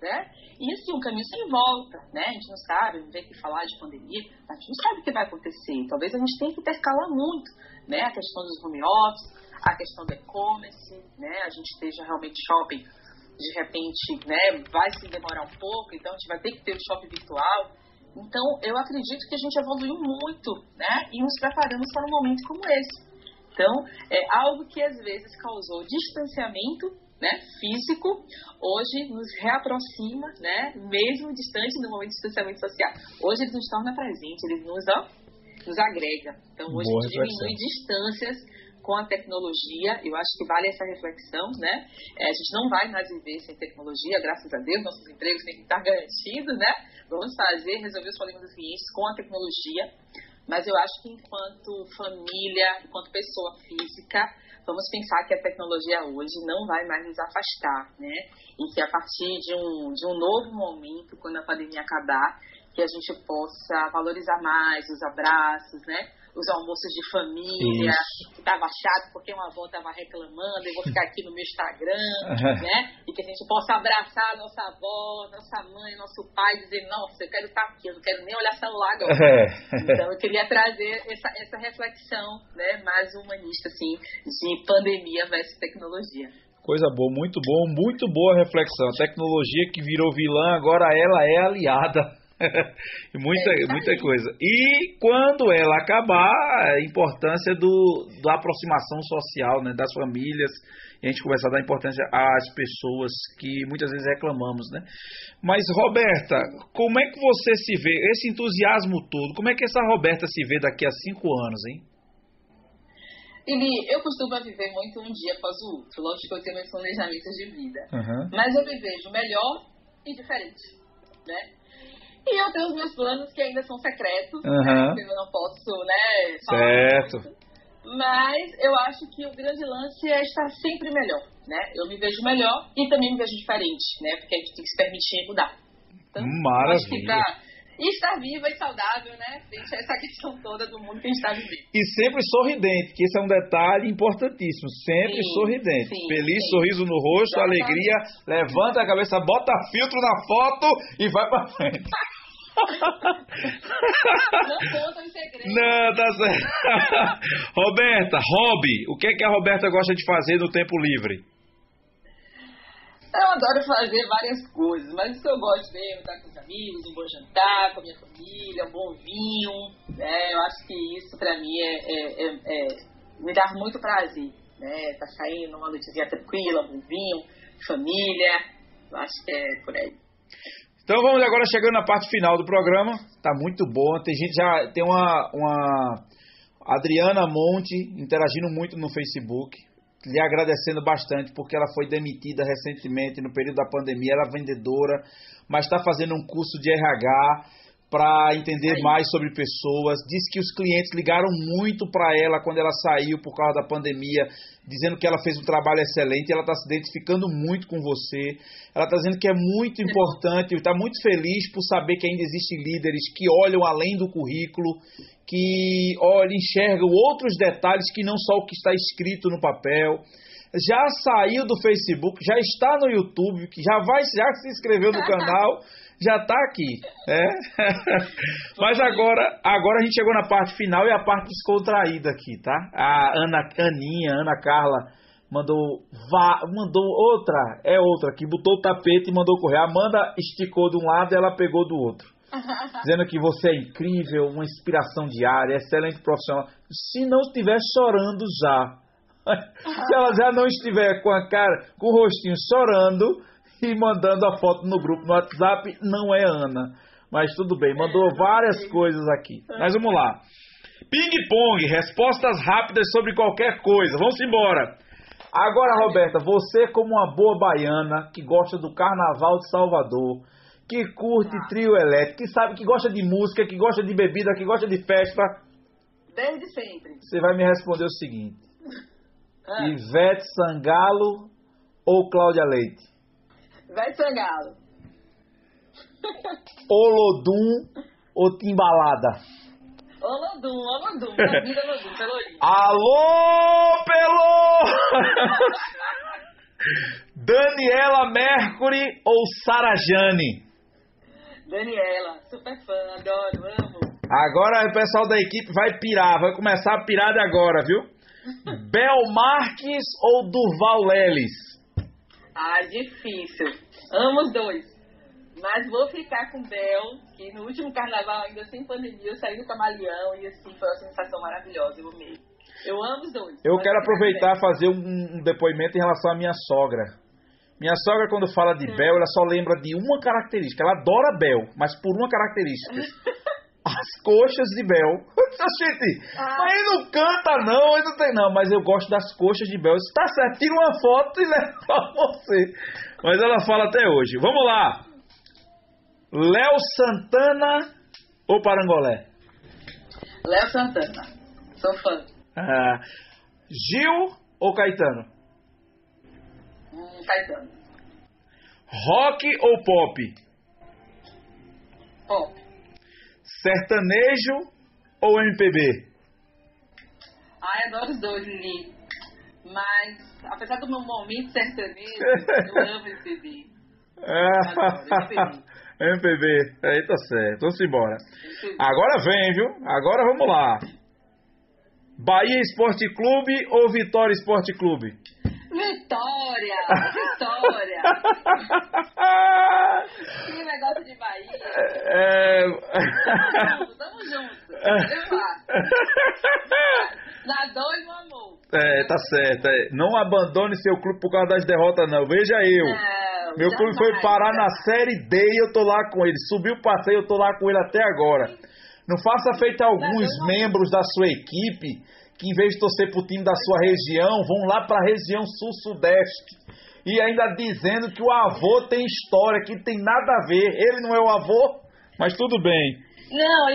Né? E assim, um caminho sem volta, né? A gente não sabe, não tem que falar de pandemia, a gente não sabe o que vai acontecer. Talvez a gente tenha que intercalar muito, né? A questão dos home office, a questão do e-commerce, né? A gente esteja realmente shopping, de repente, né? Vai se demorar um pouco, então a gente vai ter que ter o shopping virtual. Então, eu acredito que a gente evoluiu muito, né? E nos preparamos para um momento como esse. Então, é algo que às vezes causou distanciamento né, físico, hoje nos reaproxima, né, mesmo distante no momento de distanciamento social. Hoje ele nos torna presente, ele nos, ó, nos agrega. Então, hoje Boa a gente reflexão. diminui distâncias com a tecnologia. Eu acho que vale essa reflexão, né? É, a gente não vai mais viver sem tecnologia, graças a Deus, nossos empregos têm que estar garantidos, né? Vamos fazer, resolver os problemas dos clientes com a tecnologia. Mas eu acho que enquanto família, enquanto pessoa física, vamos pensar que a tecnologia hoje não vai mais nos afastar, né? E que a partir de um, de um novo momento, quando a pandemia acabar, que a gente possa valorizar mais os abraços, né? Os almoços de família, Isso. que estava chato porque uma avó estava reclamando, eu vou ficar aqui no meu Instagram, né? E que a gente possa abraçar a nossa avó, nossa mãe, nosso pai, dizer, nossa, eu quero estar aqui, eu não quero nem olhar celular agora. É. Então eu queria trazer essa, essa reflexão né, mais humanista, assim, de pandemia versus tecnologia. Coisa boa, muito bom, muito boa reflexão. A tecnologia que virou vilã, agora ela é aliada. E muita, É muita coisa. E quando ela acabar, a importância do, da aproximação social, né, das famílias, e a gente começar a dar importância às pessoas que muitas vezes reclamamos, né? Mas, Roberta, como é que você se vê, esse entusiasmo todo, como é que essa Roberta se vê daqui a cinco anos, hein? Eli, eu costumo viver muito um dia após o outro. Lógico que eu tenho meus planejamentos de vida. Uhum. Mas eu me vejo melhor e diferente, né? E eu tenho os meus planos que ainda são secretos, Uhum. né? Que eu não posso, né? Certo. muito. Mas eu acho que o grande lance é estar sempre melhor, né? Eu me vejo melhor e também me vejo diferente, né? Porque a gente tem que se permitir mudar. Então, eu acho que Maravilha. Pra estar viva e saudável, né? Frente a essa questão toda do mundo que a gente está vivendo. E sempre sorridente, que esse é um detalhe importantíssimo. Sempre Sim, sorridente. sim, Feliz, sim. sorriso no rosto, Exatamente. alegria. Levanta a cabeça, bota filtro na foto e vai pra frente. Não conta os segredos. Não, tá certo. Roberta, hobby. O que é que a Roberta gosta de fazer no tempo livre? Eu adoro fazer várias coisas, mas o que eu gosto mesmo estar com os amigos, um bom jantar, com a minha família, um bom vinho. Né? Eu acho que isso pra mim é, é- é- é- me dá muito prazer. Né? Tá saindo uma noitezinha tranquila, um bom vinho, família. Eu acho que é por aí. Então vamos agora chegando na parte final do programa. Tá muito bom. Tem gente já tem uma uma Adriana Monte interagindo muito no Facebook, lhe agradecendo bastante porque ela foi demitida recentemente no período da pandemia, ela é vendedora, mas está fazendo um curso de RH para entender mais sobre pessoas. Diz que os clientes ligaram muito para ela quando ela saiu por causa da pandemia, dizendo que ela fez um trabalho excelente. Ela está se identificando muito com você. Ela está dizendo que é muito importante, está muito feliz por saber que ainda existem líderes que olham além do currículo, que olham, enxergam outros detalhes que não só o que está escrito no papel. Já saiu do Facebook, já está no YouTube, que já vai, já se inscreveu no canal, já está aqui, né? Mas agora, agora a gente chegou na parte final e a parte descontraída aqui, tá? A Ana, Aninha, Ana Carla mandou, vá, mandou outra, é outra que botou o tapete e mandou correr. A Amanda esticou de um lado e ela pegou do outro. Dizendo que você é incrível, uma inspiração diária, excelente profissional. Se não estiver chorando já. Se ela já não estiver com a cara, com o rostinho chorando e mandando a foto no grupo no WhatsApp, não é Ana. Mas tudo bem, mandou várias coisas aqui. Mas vamos lá. Ping-pong, respostas rápidas sobre qualquer coisa. Vamos embora. Agora, Roberta, você como uma boa baiana que gosta do Carnaval de Salvador, que curte trio elétrico, que sabe que gosta de música, que gosta de bebida, que gosta de festa, Desde sempre. você vai me responder o seguinte: Ah, Ivete Sangalo ou Cláudia Leite? Vai Sangalo. Olodum ou Timbalada? Olodum, Olodum. Vida Olodum, Pelourinho. Alô, Pelô! Daniela Mercury ou Sarajane? Daniela, super fã, adoro, amo. Agora o pessoal da equipe vai pirar, vai começar a pirar de agora, viu? Bel Marques ou Durval Leles? Ah, difícil. Amo os dois. Mas vou ficar com Bel, que no último carnaval, ainda sem pandemia, eu saí do camaleão e assim foi uma sensação maravilhosa. Eu amei. Eu amo os dois. Eu quero aproveitar e fazer um, um depoimento em relação à minha sogra. Minha sogra, quando fala de Bel, ela só lembra de uma característica. Ela adora Bel, mas por uma característica. As coxas de Bel. Gente, ah. mas ele não canta não, ele não tem não, mas eu gosto das coxas de Bel. Está certo, tira uma foto e leva pra você. Mas ela fala até hoje. Vamos lá. Léo Santana ou Parangolé? Léo Santana. Sou fã. Ah, Gil ou Caetano? Hum, Caetano. Rock ou pop? Pop. Sertanejo ou MPB? Ai, adoro os dois, Lili. Mas, apesar do meu momento sertanejo, eu amo MPB. Adoro, MPB. Aí tá certo. Vamos embora. Agora vem, viu? Agora vamos lá. Bahia Esporte Clube ou Vitória Esporte Clube? Vitória! Vitória! Que negócio de Bahia! É... Tamo tamo junto. Na dois, meu amor. É, tá certo. É. Não abandone seu clube por causa das derrotas, não. Veja eu. Não, meu clube foi parar na Série D e eu tô lá com ele. Subiu o passeio, eu tô lá com ele até agora. Não faça feito alguns membros da sua equipe que em vez de torcer para o time da sua região, vão lá para a região sul-sudeste. E ainda dizendo que o avô tem história, que tem nada a ver. Ele não é o avô, mas tudo bem. Não,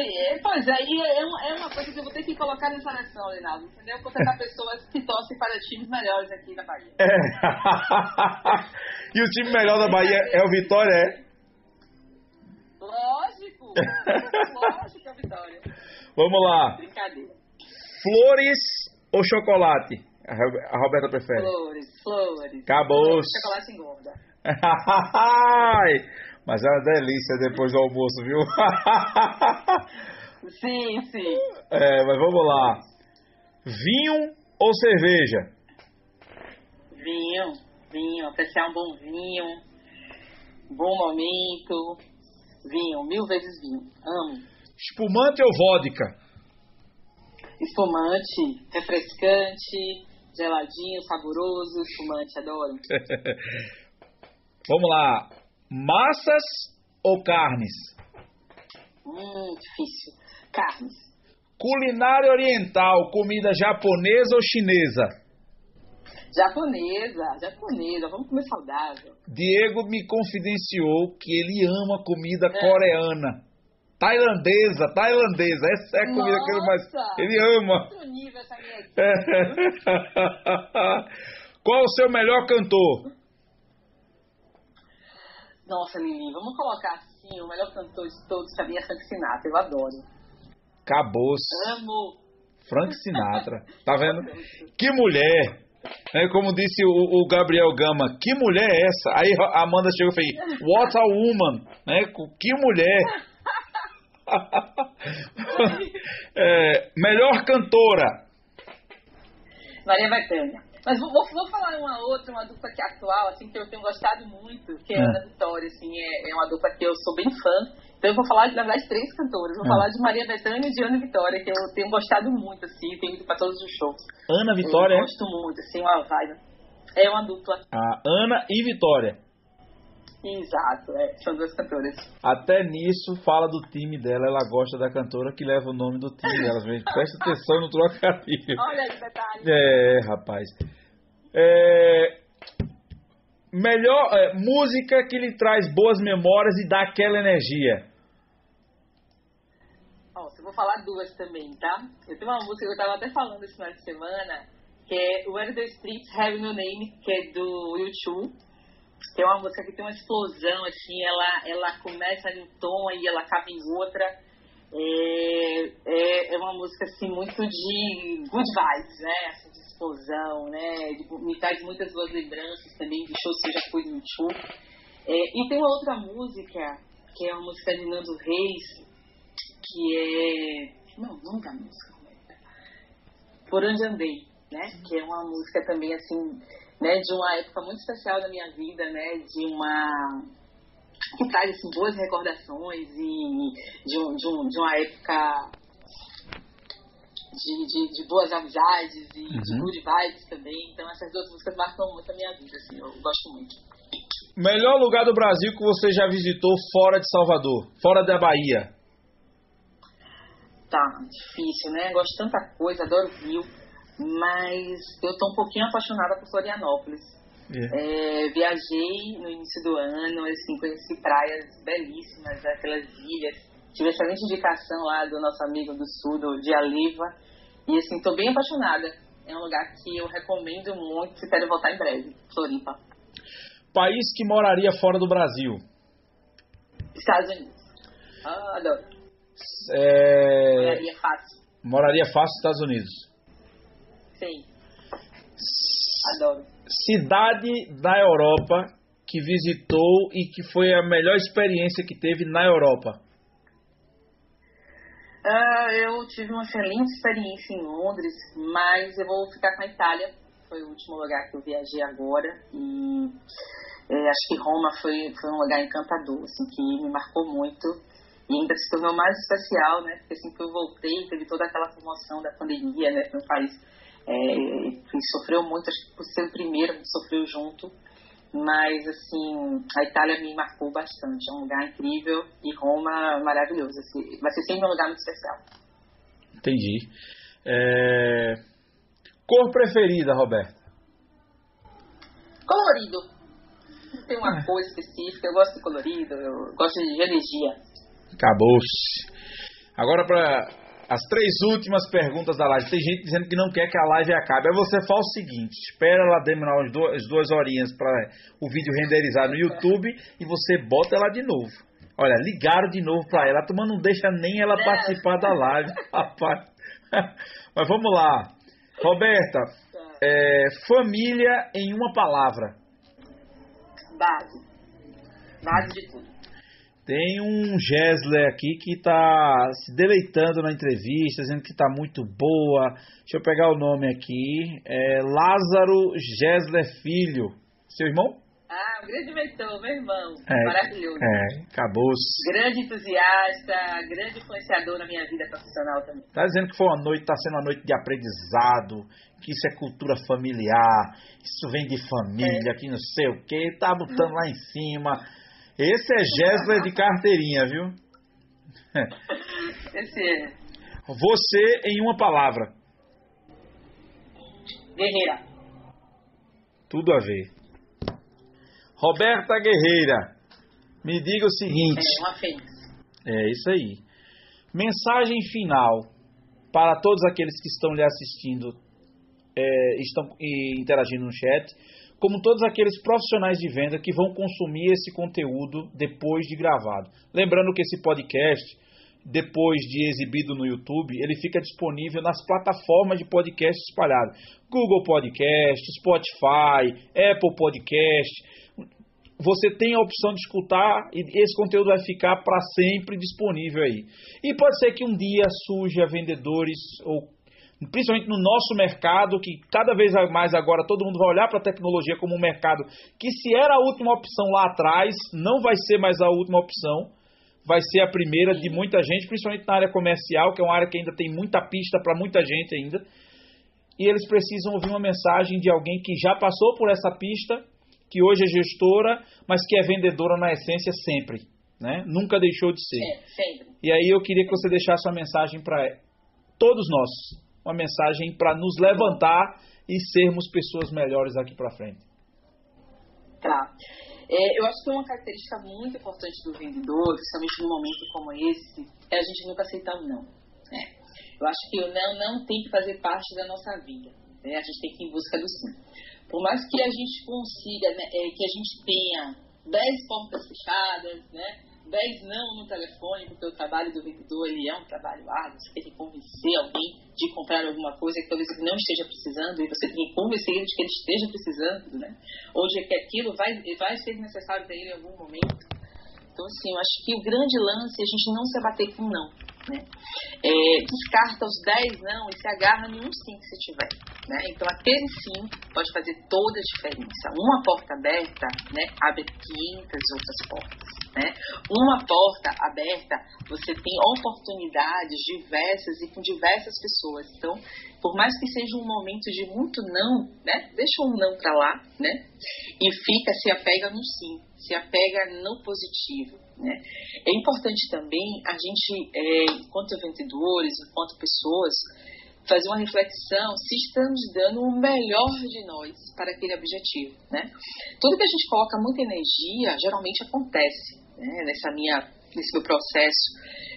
pois é, é uma, é uma coisa que eu vou ter que colocar nessa nação, Reinaldo, entendeu? Contratar pessoas que torcem para times melhores aqui na Bahia. É. e o time melhor da Bahia é o Vitória, é? Lógico, lógico que é o Vitória. Vamos lá. Brincadeira. Flores ou chocolate? A Roberta prefere. Flores, flores. Acabou. Chocolate engorda. Mas é uma delícia depois do almoço, viu? sim, sim. É, mas vamos lá. Vinho ou cerveja? Vinho, vinho. Apreciar um bom vinho. Bom momento. Vinho, mil vezes vinho. Amo. Espumante ou vodka? espumante, refrescante, geladinho, saboroso, espumante, adoro. Vamos lá. Massas ou carnes? Hum, difícil. Carnes. Culinária oriental, comida japonesa ou chinesa? Japonesa, japonesa, vamos comer saudável. Diego me confidenciou que ele ama comida é. coreana. Tailandesa, tailandesa. Essa é a comida Nossa, que ele mais. Ele ama. Outro nível essa minha Qual o seu melhor cantor? Nossa, Lili, vamos colocar assim: o melhor cantor de todos pra mim é Frank Sinatra. Eu adoro. Acabou. Amo. Frank Sinatra. Tá vendo? Que mulher! É, como disse o, o, Gabriel Gama, que mulher é essa? Aí a Amanda chegou e fez, what a woman, né? Que mulher! é, melhor cantora. Maria Bethânia. Mas vou, vou, falar uma outra, uma dupla que é atual, assim, que eu tenho gostado muito, que é, é. Ana Vitória, assim, é, é uma dupla que eu sou bem fã. Então eu vou falar, na verdade, três cantoras. Vou é. falar de Maria Bethânia e de Ana Vitória, que eu tenho gostado muito, assim, tenho ido para todos os shows. Ana Vitória? Eu gosto muito, assim, uma vibe. É uma dupla. Ah, Ana e Vitória. Exato, é, são duas cantoras. Até nisso fala do time dela, ela gosta da cantora que leva o nome do time dela. Gente, presta atenção no trocadilho. Olha que detalhe. É, rapaz. É, melhor é, música que lhe traz boas memórias e dá aquela energia. Ó, eu vou falar duas também, tá? Eu tenho uma música que eu tava até falando esse final de semana, que é Where the Streets Have No Name, que é do YouTube que é uma música que tem uma explosão, assim, ela, ela começa em um tom e ela acaba em outra. É, é, é, uma música, assim, muito de good vibes, né? Assim, de explosão, né? Me traz muitas boas lembranças também de shows que eu já fui no YouTube. É, e tem uma outra música, que é uma música de Nando Reis, que é... Não, não da música. Por Onde Andei, né? Que é uma música também, assim né, de uma época muito especial da minha vida, né, de uma que traz assim, boas recordações e de, um, de, um, de uma época de, de, de boas amizades e uhum. de good vibes também. Então essas duas músicas marcam muito a minha vida, assim, eu gosto muito. Melhor lugar do Brasil que você já visitou fora de Salvador, fora da Bahia? Tá, difícil, né? Gosto de tanta coisa, adoro Rio, mas eu tô um pouquinho apaixonada por Florianópolis. É. É, viajei no início do ano, assim, conheci praias belíssimas, aquelas ilhas. Tive excelente indicação lá do nosso amigo do sul, do de Aliva. E assim, tô bem apaixonada. É um lugar que eu recomendo muito se quero voltar em breve, Floripa. País que moraria fora do Brasil? Estados Unidos. Ah, adoro. É... Moraria fácil. Moraria fácil nos Estados Unidos. Sim. Adoro. Cidade da Europa que visitou e que foi a melhor experiência que teve na Europa. Uh, eu tive uma excelente experiência em Londres, mas eu vou ficar com a Itália. Foi o último lugar que eu viajei agora. E é, acho que Roma foi, foi um lugar encantador, assim, que me marcou muito. E ainda se tornou mais especial, né? Porque assim que eu voltei, teve toda aquela promoção da pandemia, né? Um país é, que sofreu muito, acho que por ser o primeiro, sofreu junto. Mas, assim, a Itália me marcou bastante. É um lugar incrível e Roma maravilhoso. Assim, vai ser sempre um lugar muito especial. Entendi. É... Cor preferida, Roberto? Colorido. Não tem uma é. cor específica. Eu gosto de colorido, eu gosto de energia. Acabou-se. Agora, para as três últimas perguntas da live. Tem gente dizendo que não quer que a live acabe. Aí você faz o seguinte: espera ela demorar as duas, as duas horinhas para o vídeo renderizar no YouTube e você bota ela de novo. Olha, ligaram de novo para ela. A turma não deixa nem ela participar da live, rapaz. Mas vamos lá. Roberta, é, família em uma palavra. Base. Base de tudo. Tem um Gessler aqui que está se deleitando na entrevista, dizendo que está muito boa. Deixa eu pegar o nome aqui. É Lázaro Gessler Filho. Seu irmão? Ah, um grande mentor, meu irmão. É, Maravilhoso. É, acabou-se. Grande entusiasta, grande influenciador na minha vida profissional também. Está dizendo que foi uma noite, está sendo uma noite de aprendizado, que isso é cultura familiar, isso vem de família, é. que não sei o quê. Está botando lá em cima esse é Gessler de carteirinha, viu? Esse é. Você em uma palavra. Guerreira. Tudo a ver. Roberta Guerreira, me diga o seguinte. É, uma fênix. É isso aí. Mensagem final para todos aqueles que estão lhe assistindo, é, estão interagindo no chat como todos aqueles profissionais de venda que vão consumir esse conteúdo depois de gravado. Lembrando que esse podcast, depois de exibido no YouTube, ele fica disponível nas plataformas de podcast espalhadas: Google Podcast, Spotify, Apple Podcast. Você tem a opção de escutar e esse conteúdo vai ficar para sempre disponível aí. E pode ser que um dia surja vendedores ou principalmente no nosso mercado, que cada vez mais agora todo mundo vai olhar para a tecnologia como um mercado que, se era a última opção lá atrás, não vai ser mais a última opção, vai ser a primeira de muita gente, principalmente na área comercial, que é uma área que ainda tem muita pista para muita gente ainda. E eles precisam ouvir uma mensagem de alguém que já passou por essa pista, que hoje é gestora, mas que é vendedora na essência sempre. Né? Nunca deixou de ser. É. E aí eu queria que você deixasse uma mensagem para todos nós, uma mensagem para nos levantar e sermos pessoas melhores aqui para frente. Tá. É, eu acho que uma característica muito importante do vendedor, principalmente num momento como esse, é a gente nunca aceitar o não. Né? Eu acho que o não não tem que fazer parte da nossa vida. Né? A gente tem que ir em busca do sim. Por mais que a gente consiga, né, é, que a gente tenha 10 portas fechadas, né? 10 não no telefone, porque o trabalho do vendedor ele é um trabalho árduo, você tem que convencer alguém de comprar alguma coisa que talvez ele não esteja precisando e você tem que convencer ele de que ele esteja precisando, né? Ou de que aquilo vai, vai ser necessário para ele em algum momento. Então, assim, eu acho que o grande lance é a gente não se abater com não. Né? É, descarta os 10 não e se agarra num sim que você tiver. Né? Então, aquele sim pode fazer toda a diferença. Uma porta aberta né, abre 500 outras portas. Né? Uma porta aberta, você tem oportunidades diversas e com diversas pessoas. Então, por mais que seja um momento de muito não, né? deixa um não para lá né? e fica, se apega no sim se apega no positivo. Né? É importante também a gente, é, enquanto vendedores, enquanto pessoas, fazer uma reflexão se estamos dando o melhor de nós para aquele objetivo. Né? Tudo que a gente coloca muita energia geralmente acontece né? nessa minha, nesse meu processo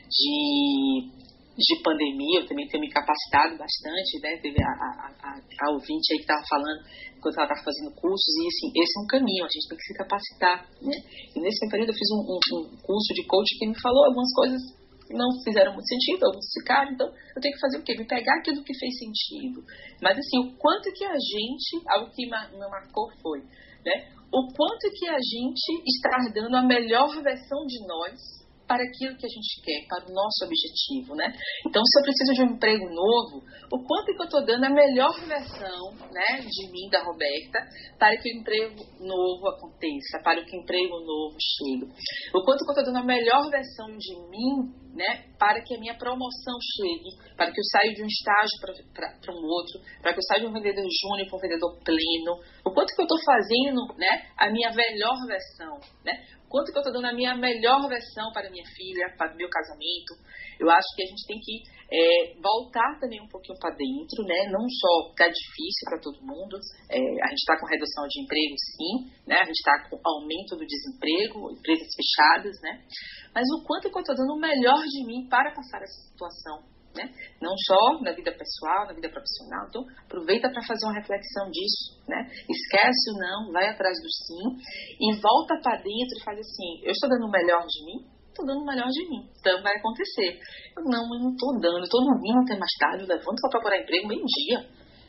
de de pandemia, eu também tenho me capacitado bastante, né? Teve a, a, a, ouvinte aí que estava falando enquanto ela estava fazendo cursos, e assim, esse é um caminho, a gente tem que se capacitar, né? E nesse período eu fiz um, um, um curso de coach que me falou algumas coisas que não fizeram muito sentido, alguns ficaram, então eu tenho que fazer o quê? Me pegar aquilo que fez sentido. Mas assim, o quanto que a gente, algo que me marcou foi, né? O quanto que a gente está dando a melhor versão de nós para aquilo que a gente quer, para o nosso objetivo, né? Então, se eu preciso de um emprego novo, o quanto que eu estou dando a melhor versão, né, de mim, da Roberta, para que o emprego novo aconteça, para que o emprego novo chegue. O quanto que eu estou dando a melhor versão de mim, né, para que a minha promoção chegue, para que eu saia de um estágio para um outro, para que eu saia de um vendedor júnior para um vendedor pleno. O quanto que eu estou fazendo, né, a minha melhor versão, né? quanto que eu estou dando a minha melhor versão para minha filha, para o meu casamento. Eu acho que a gente tem que é, voltar também um pouquinho para dentro, né? Não só está difícil para todo mundo, é, a gente está com redução de emprego, sim, né? A gente está com aumento do desemprego, empresas fechadas, né? Mas o quanto que eu estou dando o melhor de mim para passar essa situação né? Não só na vida pessoal, na vida profissional. Então, aproveita para fazer uma reflexão disso, né? Esquece o não, vai atrás do sim e volta para dentro e faz assim: eu estou dando o melhor de mim? Estou dando o melhor de mim. Então, vai acontecer. Eu, não, eu não estou dando. Estou dormindo até mais tarde, eu levanto para procurar emprego meio-dia.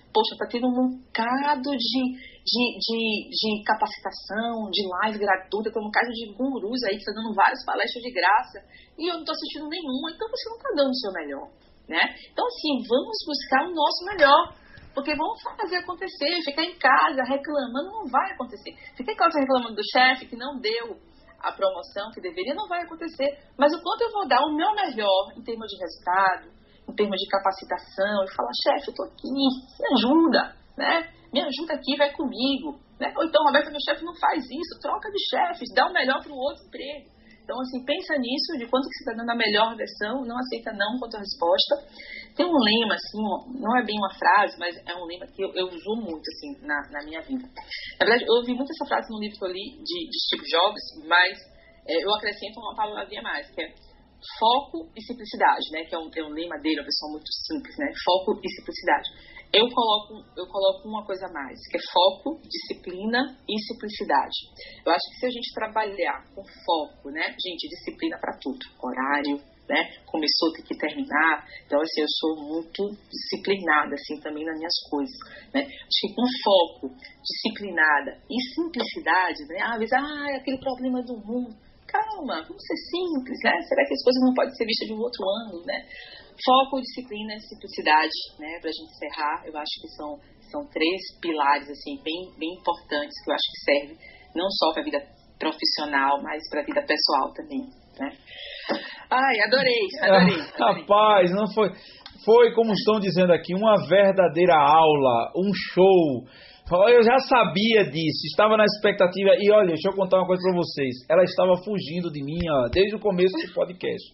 Poxa, está tendo um bocado de, de, de, de, capacitação, de live gratuita, tem um caso de gurus aí que estão dando várias palestras de graça e eu não estou assistindo nenhuma, então você não está dando o seu melhor né? Então, assim, vamos buscar o nosso melhor. Porque vamos fazer acontecer. Ficar em casa reclamando não vai acontecer. Ficar em casa reclamando do chefe que não deu a promoção que deveria, não vai acontecer. Mas o quanto eu vou dar o meu melhor em termos de resultado, em termos de capacitação, e falar, chefe, eu tô aqui, me ajuda, né? Me ajuda aqui, vai comigo. Né? Ou então, Roberto, meu chefe não faz isso, troca de chefes, dá o melhor para o outro emprego. Então, assim, pensa nisso, de quanto que você está dando a melhor versão, não aceita não quanto a resposta. Tem um lema, assim, não é bem uma frase, mas é um lema que eu, eu uso muito, assim, na, na, minha vida. Na verdade, eu ouvi muito essa frase no livro que eu li de, de Steve Jobs, mas é, eu acrescento uma palavrinha mais, que é foco e simplicidade, né? Que é um, é um lema dele, uma pessoa muito simples, né? Foco e simplicidade eu coloco, eu coloco uma coisa a mais, que é foco, disciplina e simplicidade. Eu acho que se a gente trabalhar com foco, né, gente, disciplina para tudo, horário, né, começou, tem que terminar, então assim, eu sou muito disciplinada, assim, também nas minhas coisas, né, acho que com foco, disciplinada e simplicidade, né, às vezes, ah, é aquele problema do mundo, calma, vamos ser simples, né, será que as coisas não podem ser vistas de um outro ângulo, né, Foco, disciplina e simplicidade, né? Para a gente encerrar, eu acho que são, são três pilares assim bem, bem importantes que eu acho que servem não só para a vida profissional, mas para a vida pessoal também, né? Ai, adorei, adorei, adorei. Rapaz, não foi, foi como estão dizendo aqui, uma verdadeira aula, um show. Eu já sabia disso, estava na expectativa. E olha, deixa eu contar uma coisa para vocês. Ela estava fugindo de mim ó, desde o começo do podcast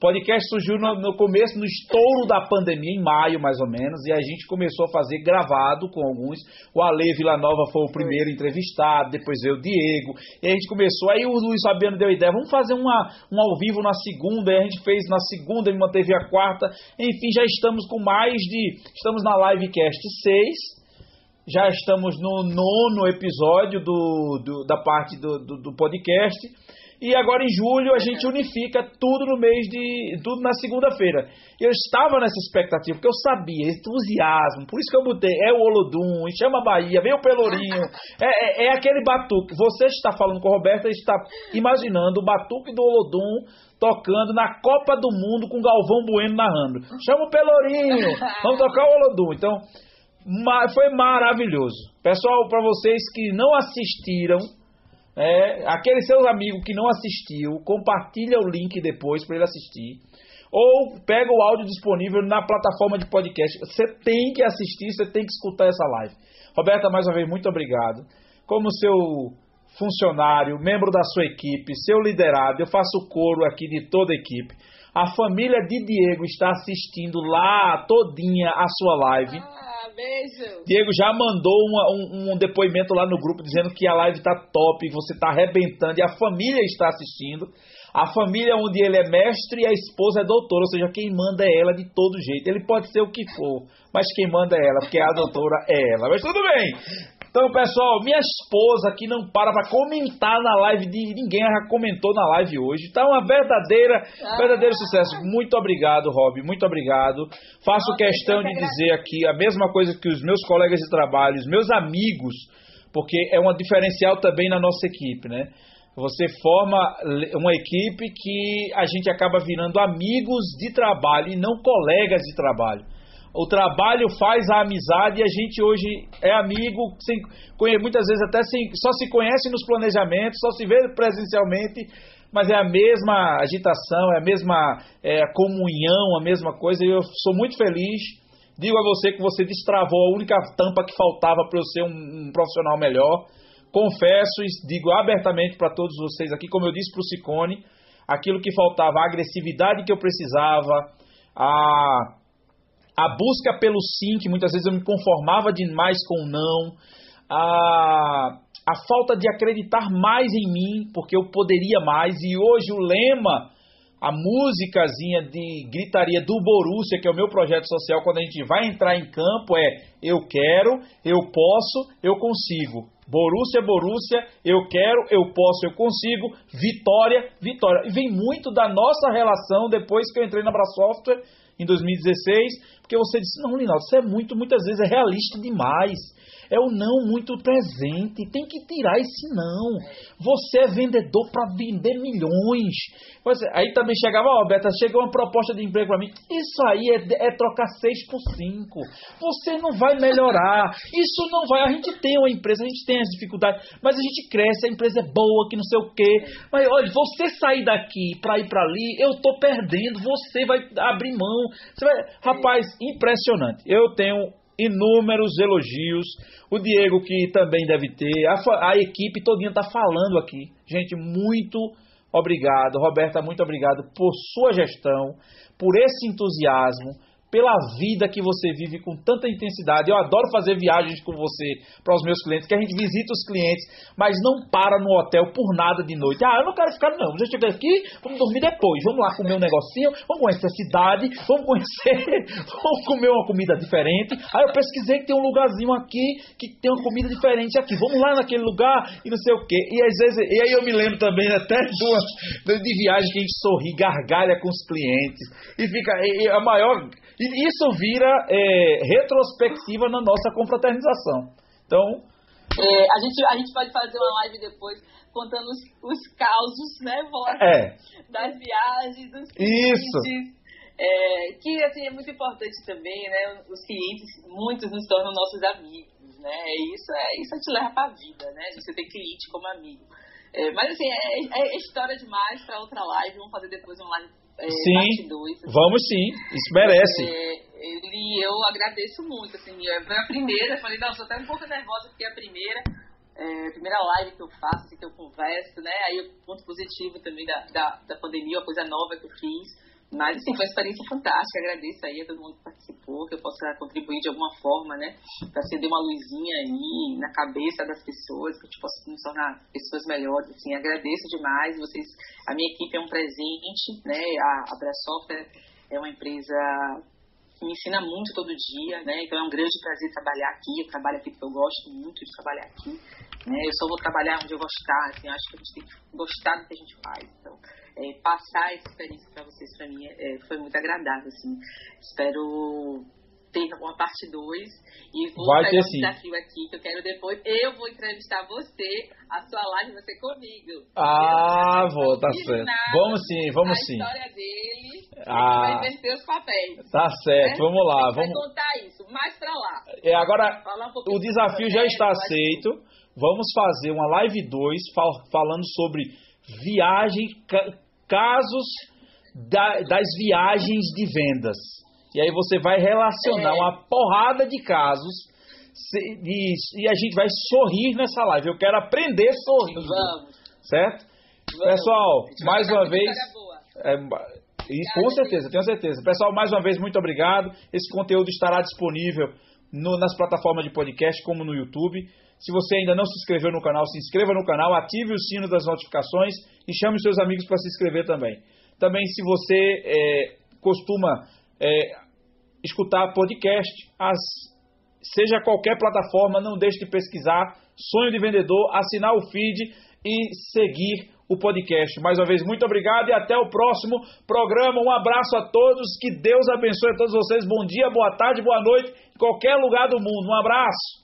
podcast surgiu no, no, começo, no estouro da pandemia, em maio mais ou menos, e a gente começou a fazer gravado com alguns. O Ale Villanova foi o primeiro entrevistado, depois veio o Diego, e a gente começou. Aí o Luiz Fabiano deu a ideia: vamos fazer uma, um ao vivo na segunda, e a gente fez na segunda, ele manteve a quarta. Enfim, já estamos com mais de. Estamos na Livecast 6 já estamos no nono episódio do, do da parte do, do, do, podcast. E agora em julho a gente unifica tudo no mês de. tudo na segunda-feira. Eu estava nessa expectativa, porque eu sabia, entusiasmo, por isso que eu botei, é o Olodum, chama Bahia, vem o Pelourinho, é, é, é, aquele batuque. Você está falando com a Roberta, está imaginando o batuque do Olodum tocando na Copa do Mundo com Galvão Bueno narrando. Chama o Pelourinho, vamos tocar o Olodum. Então, foi maravilhoso. Pessoal, para vocês que não assistiram, é, aqueles seus amigos que não assistiu, compartilha o link depois para ele assistir. Ou pega o áudio disponível na plataforma de podcast. Você tem que assistir, você tem que escutar essa live. Roberta, mais uma vez, muito obrigado. Como seu funcionário, membro da sua equipe, seu liderado, eu faço coro aqui de toda a equipe. A família de Diego está assistindo lá todinha a sua live. Beijo. Diego já mandou uma, um, um, depoimento lá no grupo dizendo que a live está top, você está arrebentando e a família está assistindo. A família onde ele é mestre e a esposa é doutora, ou seja, quem manda é ela de todo jeito. Ele pode ser o que for, mas quem manda é ela, porque a doutora é ela. Mas tudo bem. Então, pessoal, minha esposa que não para para comentar na live de ninguém já comentou na live hoje. Tá uma verdadeira, ah. verdadeiro sucesso. Muito obrigado, Rob. Muito obrigado. Faço Nossa, questão de dizer aqui a mesma coisa que os meus colegas de trabalho, os meus amigos, porque é um diferencial também na nossa equipe, né? Você forma uma equipe que a gente acaba virando amigos de trabalho e não colegas de trabalho o trabalho faz a amizade e a gente hoje é amigo, sem, muitas vezes até sem, só se conhece nos planejamentos, só se vê presencialmente, mas é a mesma agitação, é a mesma é, comunhão, a mesma coisa. E eu sou muito feliz. Digo a você que você destravou a única tampa que faltava para eu ser um, um profissional melhor. Confesso e digo abertamente para todos vocês aqui, como eu disse para o Sicone, aquilo que faltava, a agressividade que eu precisava, a a busca pelo sim, que muitas vezes eu me conformava demais com o não, a, a falta de acreditar mais em mim, porque eu poderia mais, e hoje o lema, a músicazinha de gritaria do Borussia, que é o meu projeto social, quando a gente vai entrar em campo, é eu quero, eu posso, eu consigo. Borussia, Borussia, eu quero, eu posso, eu consigo, vitória, vitória. E vem muito da nossa relação depois que eu entrei na Brasoftware em 2016, porque você disse, não, Linaldo, você é muito, muitas vezes é realista demais é o não muito presente. Tem que tirar esse não. Você é vendedor para vender milhões. Aí também chegava, ó, oh, Beta, chegou uma proposta de emprego para mim. Isso aí é, é trocar 6 por 5. Você não vai melhorar. Isso não vai. A gente tem uma empresa, a gente tem as dificuldades, mas a gente cresce, a empresa é boa, que não sei o quê. Mas olha, você sair daqui para ir para ali, eu tô perdendo. Você vai abrir mão. Você vai... Rapaz, impressionante. Eu tenho inúmeros elogios. O Diego, que também deve ter. A, a equipe todinha está falando aqui. Gente, muito obrigado. Roberta, muito obrigado por sua gestão, por esse entusiasmo pela vida que você vive com tanta intensidade. Eu adoro fazer viagens com você para os meus clientes, que a gente visita os clientes, mas não para no hotel por nada de noite. Ah, eu não quero ficar, não. Já cheguei aqui, vamos dormir depois. Vamos lá comer um negocinho, vamos conhecer a cidade, vamos conhecer, vamos comer uma comida diferente. Aí eu pesquisei que tem um lugarzinho aqui que tem uma comida diferente aqui. Vamos lá naquele lugar e não sei o quê. E às vezes, e aí eu me lembro também até de, viagem que a gente sorri, gargalha com os clientes. E fica, e a maior e isso vira é, retrospectiva na nossa confraternização. Então. É, a, gente, a gente pode fazer uma live depois contando os, os causos, né, é. das viagens, dos clientes. Isso. É, que assim, é muito importante também, né? Os clientes, muitos nos tornam nossos amigos, né? Isso é isso te leva para a vida, né? Você ter cliente como amigo. É, mas assim, é, é história demais para outra live. Vamos fazer depois uma live é, sim, dois, assim. vamos sim, isso merece. É, ele, eu agradeço muito, assim, foi a primeira, falei, não, sou até um pouco nervosa porque é a primeira, é, a primeira live que eu faço, assim, que eu converso, né, aí o ponto positivo também da, da, da pandemia, uma coisa nova que eu fiz, mas, assim, foi uma experiência fantástica. Agradeço aí a todo mundo que participou, que eu possa contribuir de alguma forma, né? Para acender uma luzinha aí na cabeça das pessoas, que a gente possa nos tornar pessoas melhores. Assim, agradeço demais. Vocês, a minha equipe é um presente, né? A, a Brasoftware é uma empresa que me ensina muito todo dia, né? Então é um grande prazer trabalhar aqui. Eu trabalho aqui porque eu gosto muito de trabalhar aqui. Né? Eu só vou trabalhar onde eu gostar, assim, acho que a gente tem que gostar do que a gente faz. Então, é, passar essa experiência para vocês, para mim, é, foi muito agradável. Assim. Espero ter uma parte 2 e vou Vai pegar um sim. desafio aqui que eu quero depois. Eu vou entrevistar você, a sua live você comigo. Ah, vou, tá certo. Vamos sim, vamos a sim. A história dele, ah, vai inverter os papéis. Tá certo, né? vamos lá. Vamos contar isso, mais pra lá. É, agora, um o desafio já está aceito. Vamos fazer uma live 2 falando sobre viagem, casos da, das viagens de vendas. E aí você vai relacionar é. uma porrada de casos e, e, a gente vai sorrir nessa live. Eu quero aprender sorrindo. Vamos. Certo? Vamos. Pessoal, mais uma vez. É, e, com certeza, tenho certeza. Pessoal, mais uma vez, muito obrigado. Esse conteúdo estará disponível no, nas plataformas de podcast, como no YouTube. Se você ainda não se inscreveu no canal, se inscreva no canal, ative o sino das notificações e chame os seus amigos para se inscrever também. Também, se você é, costuma é, escutar podcast, as, seja qualquer plataforma, não deixe de pesquisar Sonho de Vendedor, assinar o feed e seguir o podcast. Mais uma vez, muito obrigado e até o próximo programa. Um abraço a todos, que Deus abençoe a todos vocês. Bom dia, boa tarde, boa noite, em qualquer lugar do mundo. Um abraço.